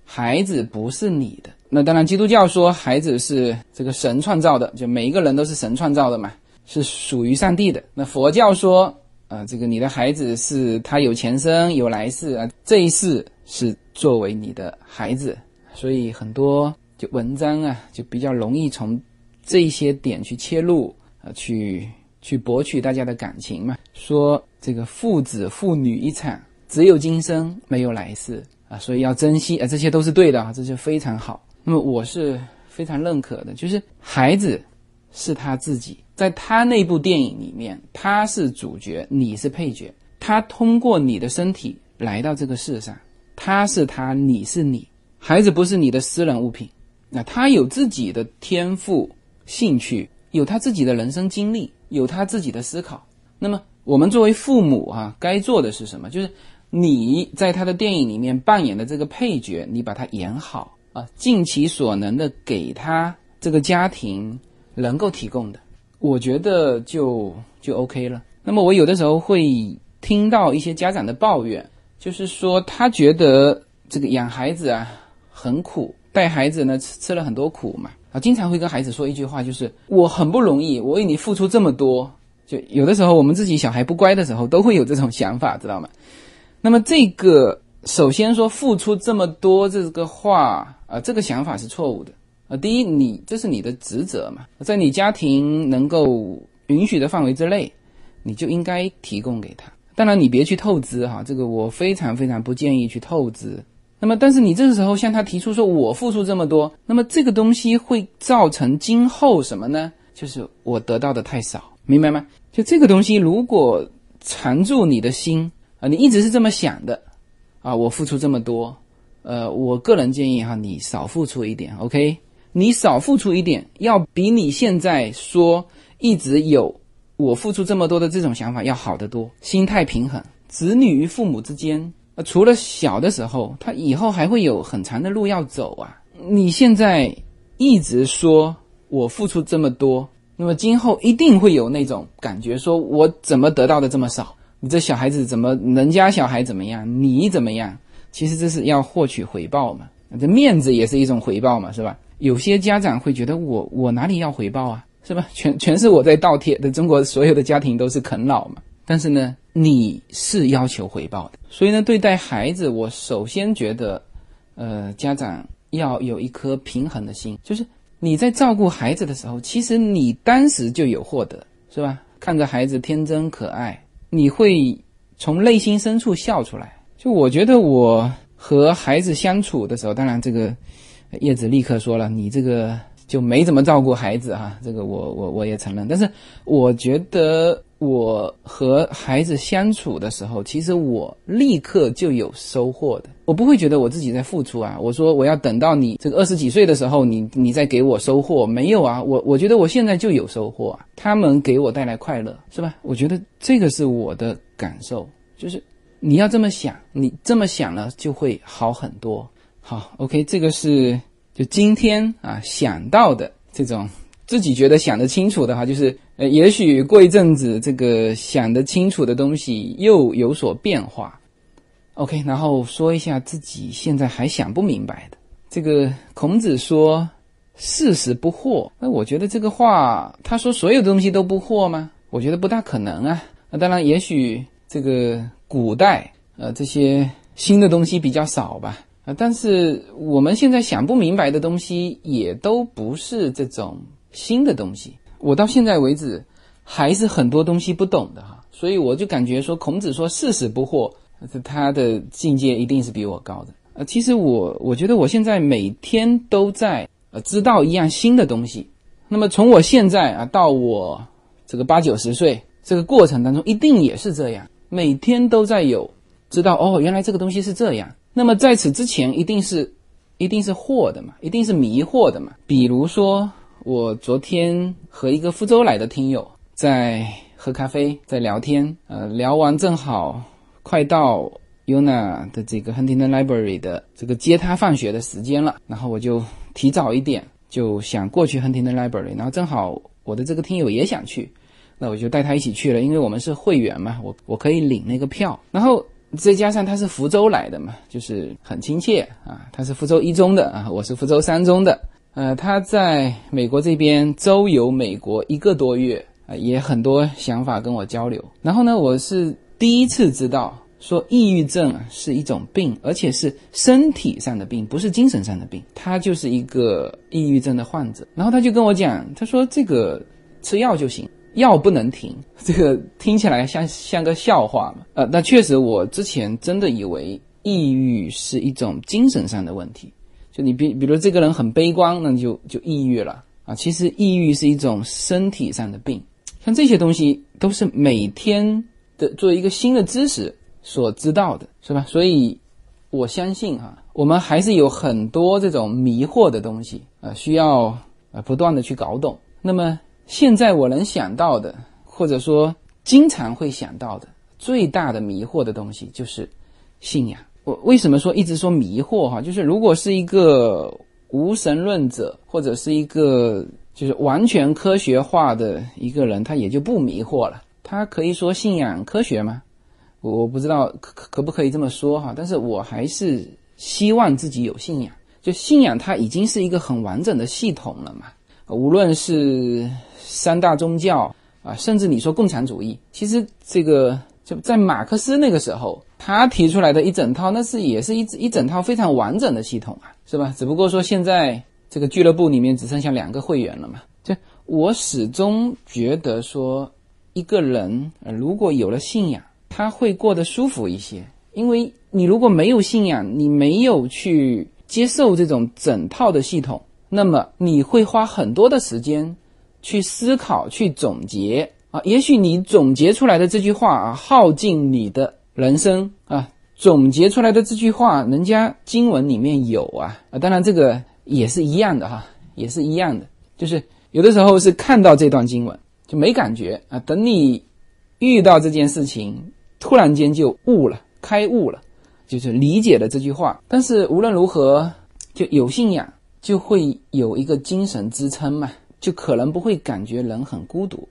孩子不是你的。那当然，基督教说孩子是这个神创造的，就每一个人都是神创造的嘛，是属于上帝的。那佛教说，啊，这个你的孩子是他有前生有来世啊，这一世是作为你的孩子，所以很多就文章啊，就比较容易从。这一些点去切入，呃，去去博取大家的感情嘛。说这个父子父女一场，只有今生没有来世啊，所以要珍惜啊，这些都是对的啊，这就非常好。那么我是非常认可的，就是孩子是他自己，在他那部电影里面，他是主角，你是配角。他通过你的身体来到这个世上，他是他，你是你，孩子不是你的私人物品，那他有自己的天赋。兴趣有他自己的人生经历，有他自己的思考。那么我们作为父母啊，该做的是什么？就是你在他的电影里面扮演的这个配角，你把他演好啊，尽其所能的给他这个家庭能够提供的，我觉得就就 OK 了。那么我有的时候会听到一些家长的抱怨，就是说他觉得这个养孩子啊很苦，带孩子呢吃吃了很多苦嘛。啊，经常会跟孩子说一句话，就是我很不容易，我为你付出这么多。就有的时候，我们自己小孩不乖的时候，都会有这种想法，知道吗？那么这个首先说付出这么多这个话啊，这个想法是错误的啊。第一，你这是你的职责嘛，在你家庭能够允许的范围之内，你就应该提供给他。当然，你别去透支哈，这个我非常非常不建议去透支。那么，但是你这个时候向他提出说，我付出这么多，那么这个东西会造成今后什么呢？就是我得到的太少，明白吗？就这个东西如果缠住你的心啊，你一直是这么想的啊，我付出这么多，呃，我个人建议哈，你少付出一点，OK？你少付出一点，要比你现在说一直有我付出这么多的这种想法要好得多，心态平衡，子女与父母之间。呃，除了小的时候，他以后还会有很长的路要走啊！你现在一直说我付出这么多，那么今后一定会有那种感觉，说我怎么得到的这么少？你这小孩子怎么人家小孩怎么样，你怎么样？其实这是要获取回报嘛，这面子也是一种回报嘛，是吧？有些家长会觉得我我哪里要回报啊，是吧？全全是我在倒贴的，中国所有的家庭都是啃老嘛。但是呢，你是要求回报的，所以呢，对待孩子，我首先觉得，呃，家长要有一颗平衡的心，就是你在照顾孩子的时候，其实你当时就有获得，是吧？看着孩子天真可爱，你会从内心深处笑出来。就我觉得我和孩子相处的时候，当然这个叶子立刻说了，你这个就没怎么照顾孩子哈，这个我我我也承认，但是我觉得。我和孩子相处的时候，其实我立刻就有收获的。我不会觉得我自己在付出啊。我说我要等到你这个二十几岁的时候，你你再给我收获，没有啊。我我觉得我现在就有收获啊。他们给我带来快乐，是吧？我觉得这个是我的感受，就是你要这么想，你这么想了就会好很多。好，OK，这个是就今天啊想到的这种。自己觉得想得清楚的话，就是呃，也许过一阵子，这个想得清楚的东西又有所变化。OK，然后说一下自己现在还想不明白的。这个孔子说“事实不惑”，那我觉得这个话，他说所有的东西都不惑吗？我觉得不大可能啊。那当然，也许这个古代呃这些新的东西比较少吧。啊，但是我们现在想不明白的东西，也都不是这种新的东西。我到现在为止，还是很多东西不懂的哈，所以我就感觉说，孔子说“四十不惑”，他的境界一定是比我高的。呃，其实我我觉得我现在每天都在呃知道一样新的东西。那么从我现在啊到我这个八九十岁这个过程当中，一定也是这样，每天都在有知道哦，原来这个东西是这样。那么在此之前，一定是，一定是惑的嘛，一定是迷惑的嘛。比如说，我昨天和一个福州来的听友在喝咖啡，在聊天，呃，聊完正好快到 Yuna 的这个 Huntington Library 的这个接他放学的时间了，然后我就提早一点就想过去 Huntington Library，然后正好我的这个听友也想去，那我就带他一起去了，因为我们是会员嘛，我我可以领那个票，然后。再加上他是福州来的嘛，就是很亲切啊。他是福州一中的啊，我是福州三中的。呃，他在美国这边周游美国一个多月啊，也很多想法跟我交流。然后呢，我是第一次知道说抑郁症是一种病，而且是身体上的病，不是精神上的病。他就是一个抑郁症的患者。然后他就跟我讲，他说这个吃药就行。药不能停，这个听起来像像个笑话嘛？呃，那确实，我之前真的以为抑郁是一种精神上的问题，就你比比如这个人很悲观，那就就抑郁了啊。其实抑郁是一种身体上的病，像这些东西都是每天的作为一个新的知识所知道的，是吧？所以我相信哈，我们还是有很多这种迷惑的东西啊，需要呃不断的去搞懂。那么。现在我能想到的，或者说经常会想到的最大的迷惑的东西，就是信仰。我为什么说一直说迷惑哈？就是如果是一个无神论者，或者是一个就是完全科学化的一个人，他也就不迷惑了。他可以说信仰科学吗？我我不知道可可不可以这么说哈。但是我还是希望自己有信仰。就信仰，它已经是一个很完整的系统了嘛。无论是三大宗教啊，甚至你说共产主义，其实这个就在马克思那个时候，他提出来的一整套，那是也是一一整套非常完整的系统啊，是吧？只不过说现在这个俱乐部里面只剩下两个会员了嘛。就我始终觉得说，一个人如果有了信仰，他会过得舒服一些，因为你如果没有信仰，你没有去接受这种整套的系统，那么你会花很多的时间。去思考，去总结啊！也许你总结出来的这句话啊，耗尽你的人生啊！总结出来的这句话，人家经文里面有啊啊！当然这个也是一样的哈，也是一样的，就是有的时候是看到这段经文就没感觉啊，等你遇到这件事情，突然间就悟了，开悟了，就是理解了这句话。但是无论如何，就有信仰，就会有一个精神支撑嘛。就可能不会感觉人很孤独。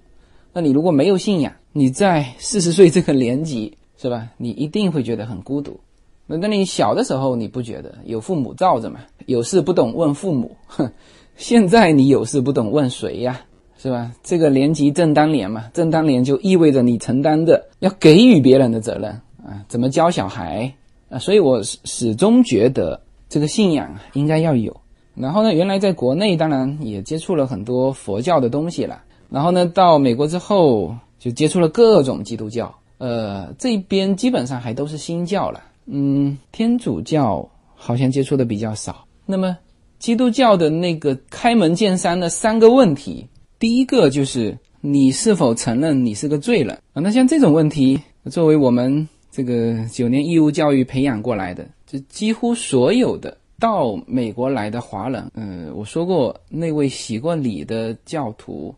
那你如果没有信仰，你在四十岁这个年纪，是吧？你一定会觉得很孤独。那等你小的时候，你不觉得有父母罩着嘛？有事不懂问父母。哼，现在你有事不懂问谁呀？是吧？这个年级正当年嘛，正当年就意味着你承担着要给予别人的责任啊。怎么教小孩啊？所以我始终觉得这个信仰应该要有。然后呢，原来在国内当然也接触了很多佛教的东西了。然后呢，到美国之后就接触了各种基督教。呃，这边基本上还都是新教了。嗯，天主教好像接触的比较少。那么，基督教的那个开门见山的三个问题，第一个就是你是否承认你是个罪人啊？那像这种问题，作为我们这个九年义务教育培养过来的，就几乎所有的。到美国来的华人，嗯，我说过那位洗过礼的教徒，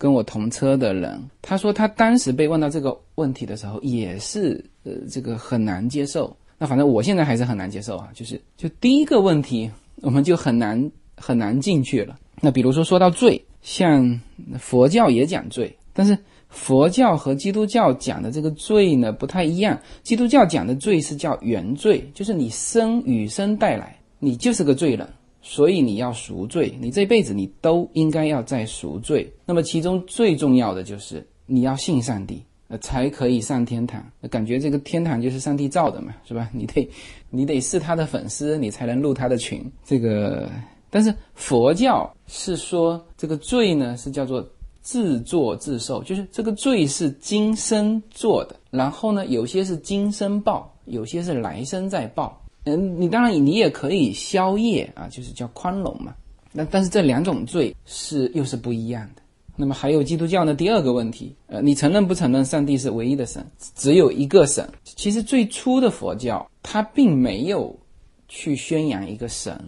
跟我同车的人，他说他当时被问到这个问题的时候，也是呃这个很难接受。那反正我现在还是很难接受啊，就是就第一个问题，我们就很难很难进去了。那比如说说到罪，像佛教也讲罪，但是佛教和基督教讲的这个罪呢不太一样。基督教讲的罪是叫原罪，就是你生与生带来。你就是个罪人，所以你要赎罪。你这辈子你都应该要在赎罪。那么其中最重要的就是你要信上帝呃才可以上天堂。感觉这个天堂就是上帝造的嘛，是吧？你得你得是他的粉丝，你才能入他的群。这个，但是佛教是说这个罪呢是叫做自作自受，就是这个罪是今生做的，然后呢有些是今生报，有些是来生再报。嗯，你当然你也可以消业啊，就是叫宽容嘛。那但是这两种罪是又是不一样的。那么还有基督教呢？第二个问题，呃，你承认不承认上帝是唯一的神，只有一个神？其实最初的佛教它并没有去宣扬一个神，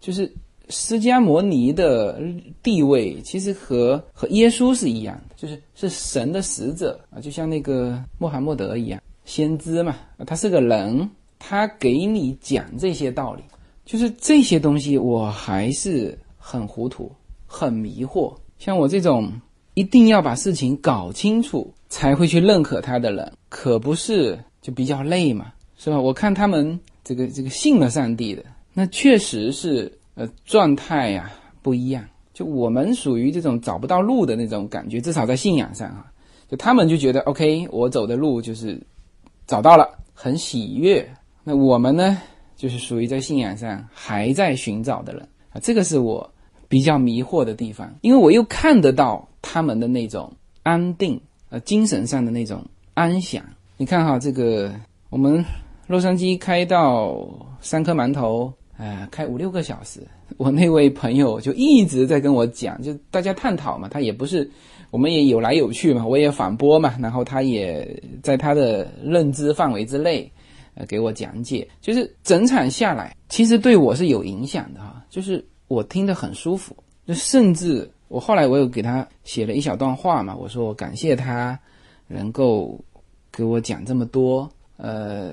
就是释迦牟尼的地位其实和和耶稣是一样的，就是是神的使者啊，就像那个穆罕默德一样，先知嘛，他是个人，他给你讲这些道理，就是这些东西我还是。很糊涂，很迷惑。像我这种一定要把事情搞清楚才会去认可他的人，可不是就比较累嘛，是吧？我看他们这个这个信了上帝的，那确实是呃状态呀不一样。就我们属于这种找不到路的那种感觉，至少在信仰上啊，就他们就觉得 OK，我走的路就是找到了，很喜悦。那我们呢，就是属于在信仰上还在寻找的人啊，这个是我。比较迷惑的地方，因为我又看得到他们的那种安定，呃，精神上的那种安详。你看哈，这个我们洛杉矶开到三颗馒头，呃，开五六个小时。我那位朋友就一直在跟我讲，就大家探讨嘛，他也不是，我们也有来有去嘛，我也反驳嘛，然后他也在他的认知范围之内，呃，给我讲解。就是整场下来，其实对我是有影响的哈，就是。我听得很舒服，就甚至我后来我有给他写了一小段话嘛，我说我感谢他能够给我讲这么多。呃，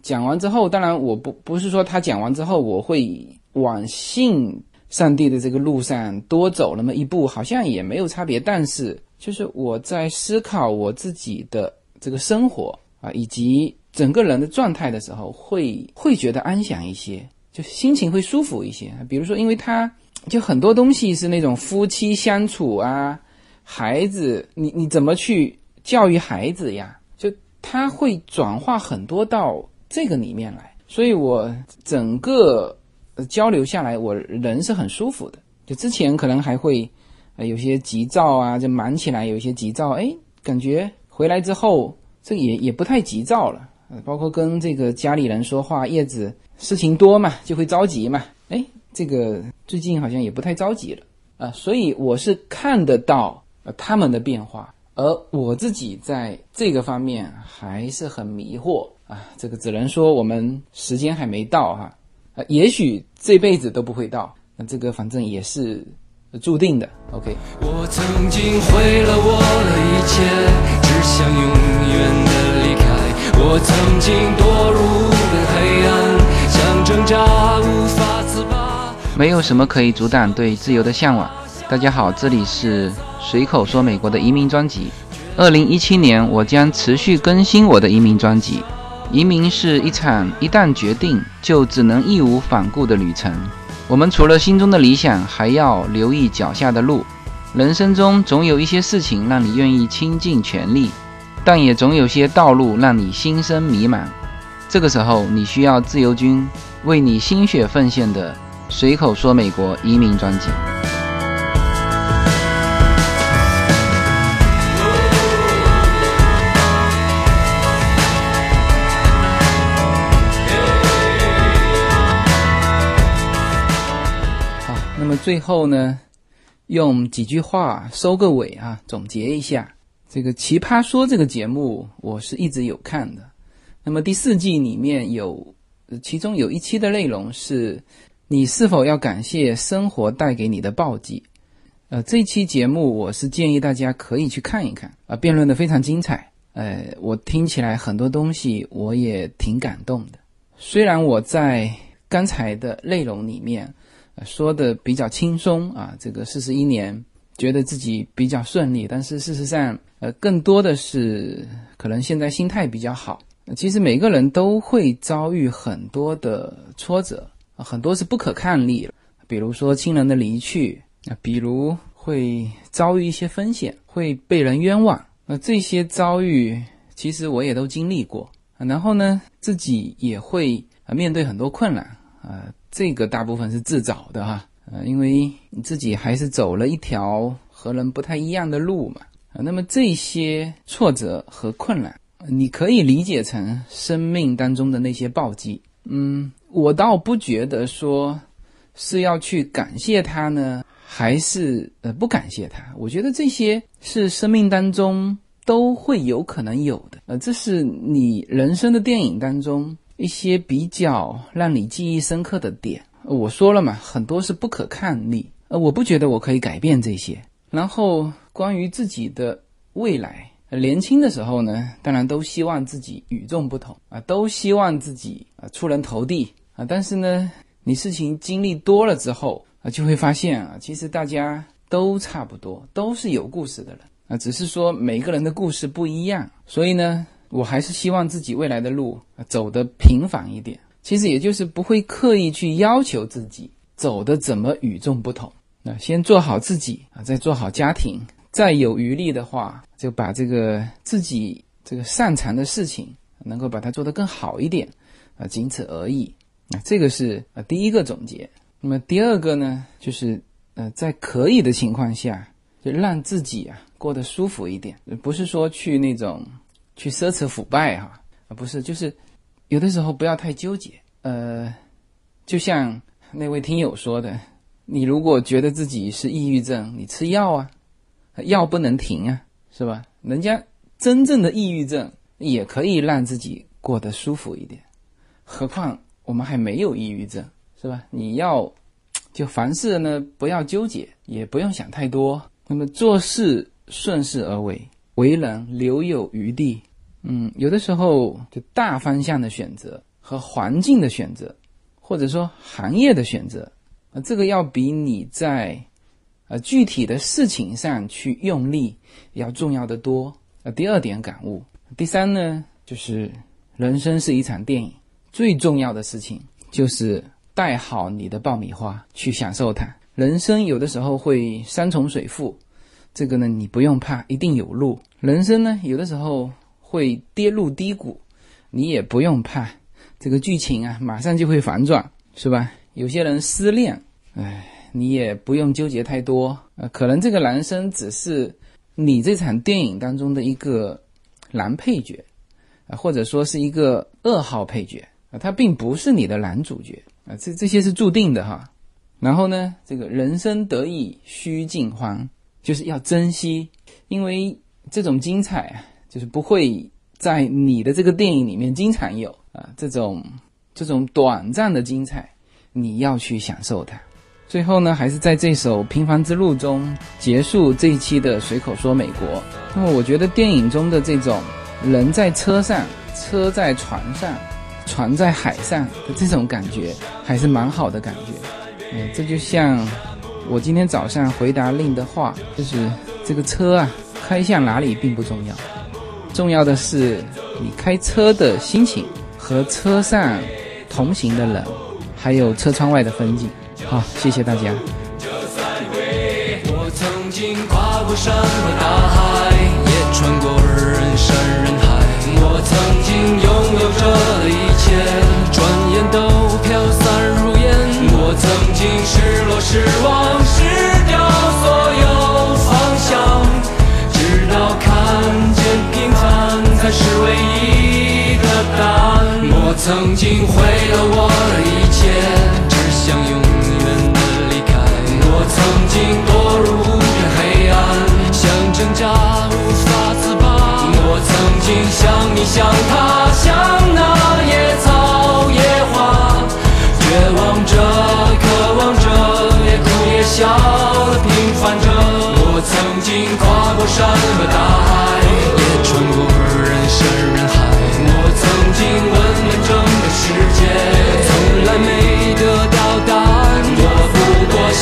讲完之后，当然我不不是说他讲完之后我会往信上帝的这个路上多走那么一步，好像也没有差别。但是就是我在思考我自己的这个生活啊，以及整个人的状态的时候，会会觉得安详一些。就心情会舒服一些，比如说，因为他就很多东西是那种夫妻相处啊，孩子，你你怎么去教育孩子呀？就他会转化很多到这个里面来，所以我整个交流下来，我人是很舒服的。就之前可能还会有些急躁啊，就忙起来有一些急躁，哎，感觉回来之后，这也也不太急躁了。包括跟这个家里人说话，叶子事情多嘛，就会着急嘛。哎，这个最近好像也不太着急了啊。所以我是看得到呃他们的变化，而我自己在这个方面还是很迷惑啊。这个只能说我们时间还没到哈，啊，也许这辈子都不会到。那这个反正也是注定的。OK。我曾经毁了我的一切，只想永远。我曾经堕入黑暗，想挣扎无法自拔。没有什么可以阻挡对自由的向往。大家好，这里是随口说美国的移民专辑。二零一七年，我将持续更新我的移民专辑。移民是一场一旦决定就只能义无反顾的旅程。我们除了心中的理想，还要留意脚下的路。人生中总有一些事情让你愿意倾尽全力。但也总有些道路让你心生迷茫，这个时候你需要自由军为你心血奉献的《随口说美国移民专辑》。好，那么最后呢，用几句话收个尾啊，总结一下。这个《奇葩说》这个节目，我是一直有看的。那么第四季里面有，其中有一期的内容是，你是否要感谢生活带给你的暴击？呃，这期节目我是建议大家可以去看一看啊，辩论的非常精彩。呃，我听起来很多东西我也挺感动的。虽然我在刚才的内容里面说的比较轻松啊，这个四十一年觉得自己比较顺利，但是事实上。呃，更多的是可能现在心态比较好。其实每个人都会遭遇很多的挫折，很多是不可抗力。比如说亲人的离去，啊，比如会遭遇一些风险，会被人冤枉。那这些遭遇，其实我也都经历过。然后呢，自己也会面对很多困难啊，这个大部分是自找的哈。呃，因为你自己还是走了一条和人不太一样的路嘛。啊，那么这些挫折和困难，你可以理解成生命当中的那些暴击。嗯，我倒不觉得说是要去感谢他呢。还是呃不感谢他，我觉得这些是生命当中都会有可能有的，呃，这是你人生的电影当中一些比较让你记忆深刻的点。我说了嘛，很多是不可抗力，呃，我不觉得我可以改变这些。然后关于自己的未来，年轻的时候呢，当然都希望自己与众不同啊，都希望自己啊出人头地啊，但是呢，你事情经历多了之后。啊，就会发现啊，其实大家都差不多，都是有故事的人啊，只是说每个人的故事不一样。所以呢，我还是希望自己未来的路走得平凡一点。其实也就是不会刻意去要求自己走的怎么与众不同。那先做好自己啊，再做好家庭，再有余力的话，就把这个自己这个擅长的事情能够把它做得更好一点啊，仅此而已。啊，这个是啊第一个总结。那么第二个呢，就是呃，在可以的情况下，就让自己啊过得舒服一点，不是说去那种去奢侈腐败哈，啊不是，就是有的时候不要太纠结。呃，就像那位听友说的，你如果觉得自己是抑郁症，你吃药啊，药不能停啊，是吧？人家真正的抑郁症也可以让自己过得舒服一点，何况我们还没有抑郁症。是吧？你要就凡事呢，不要纠结，也不用想太多。那么做事顺势而为，为人留有余地。嗯，有的时候就大方向的选择和环境的选择，或者说行业的选择，啊，这个要比你在呃具体的事情上去用力要重要的多。呃，第二点感悟。第三呢，就是人生是一场电影，最重要的事情就是。带好你的爆米花去享受它。人生有的时候会山重水复，这个呢你不用怕，一定有路。人生呢有的时候会跌入低谷，你也不用怕，这个剧情啊马上就会反转，是吧？有些人失恋，哎，你也不用纠结太多，呃，可能这个男生只是你这场电影当中的一个男配角，啊，或者说是一个二号配角，啊，他并不是你的男主角。啊，这这些是注定的哈。然后呢，这个人生得意须尽欢，就是要珍惜，因为这种精彩，就是不会在你的这个电影里面经常有啊。这种这种短暂的精彩，你要去享受它。最后呢，还是在这首《平凡之路》中结束这一期的随口说美国。那么，我觉得电影中的这种人在车上，车在船上。船在海上的这种感觉还是蛮好的感觉，嗯，这就像我今天早上回答令的话，就是这个车啊开向哪里并不重要，重要的是你开车的心情和车上同行的人，还有车窗外的风景。好，谢谢大家。我曾经跨过山和大海，也穿过人山人海。我曾经拥有着的一切，转眼都飘散如烟。我曾经失落、失望、失掉所有方向，直到看见平凡才是唯一的答案。我曾经毁了我的一切，我曾经堕入无边黑暗，想挣扎无法自拔。我曾经像你，像他，像那野草野花，绝望着，渴望着，也哭也笑的平凡着。我曾经跨过山和大海，也穿过人山人海。我曾经问遍整个世界，从来没。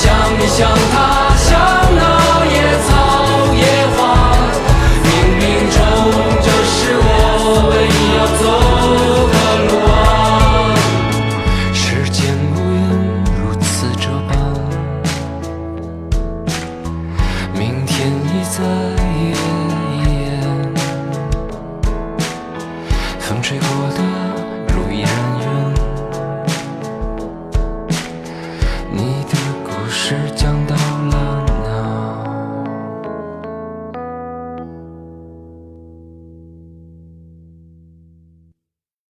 想你想他。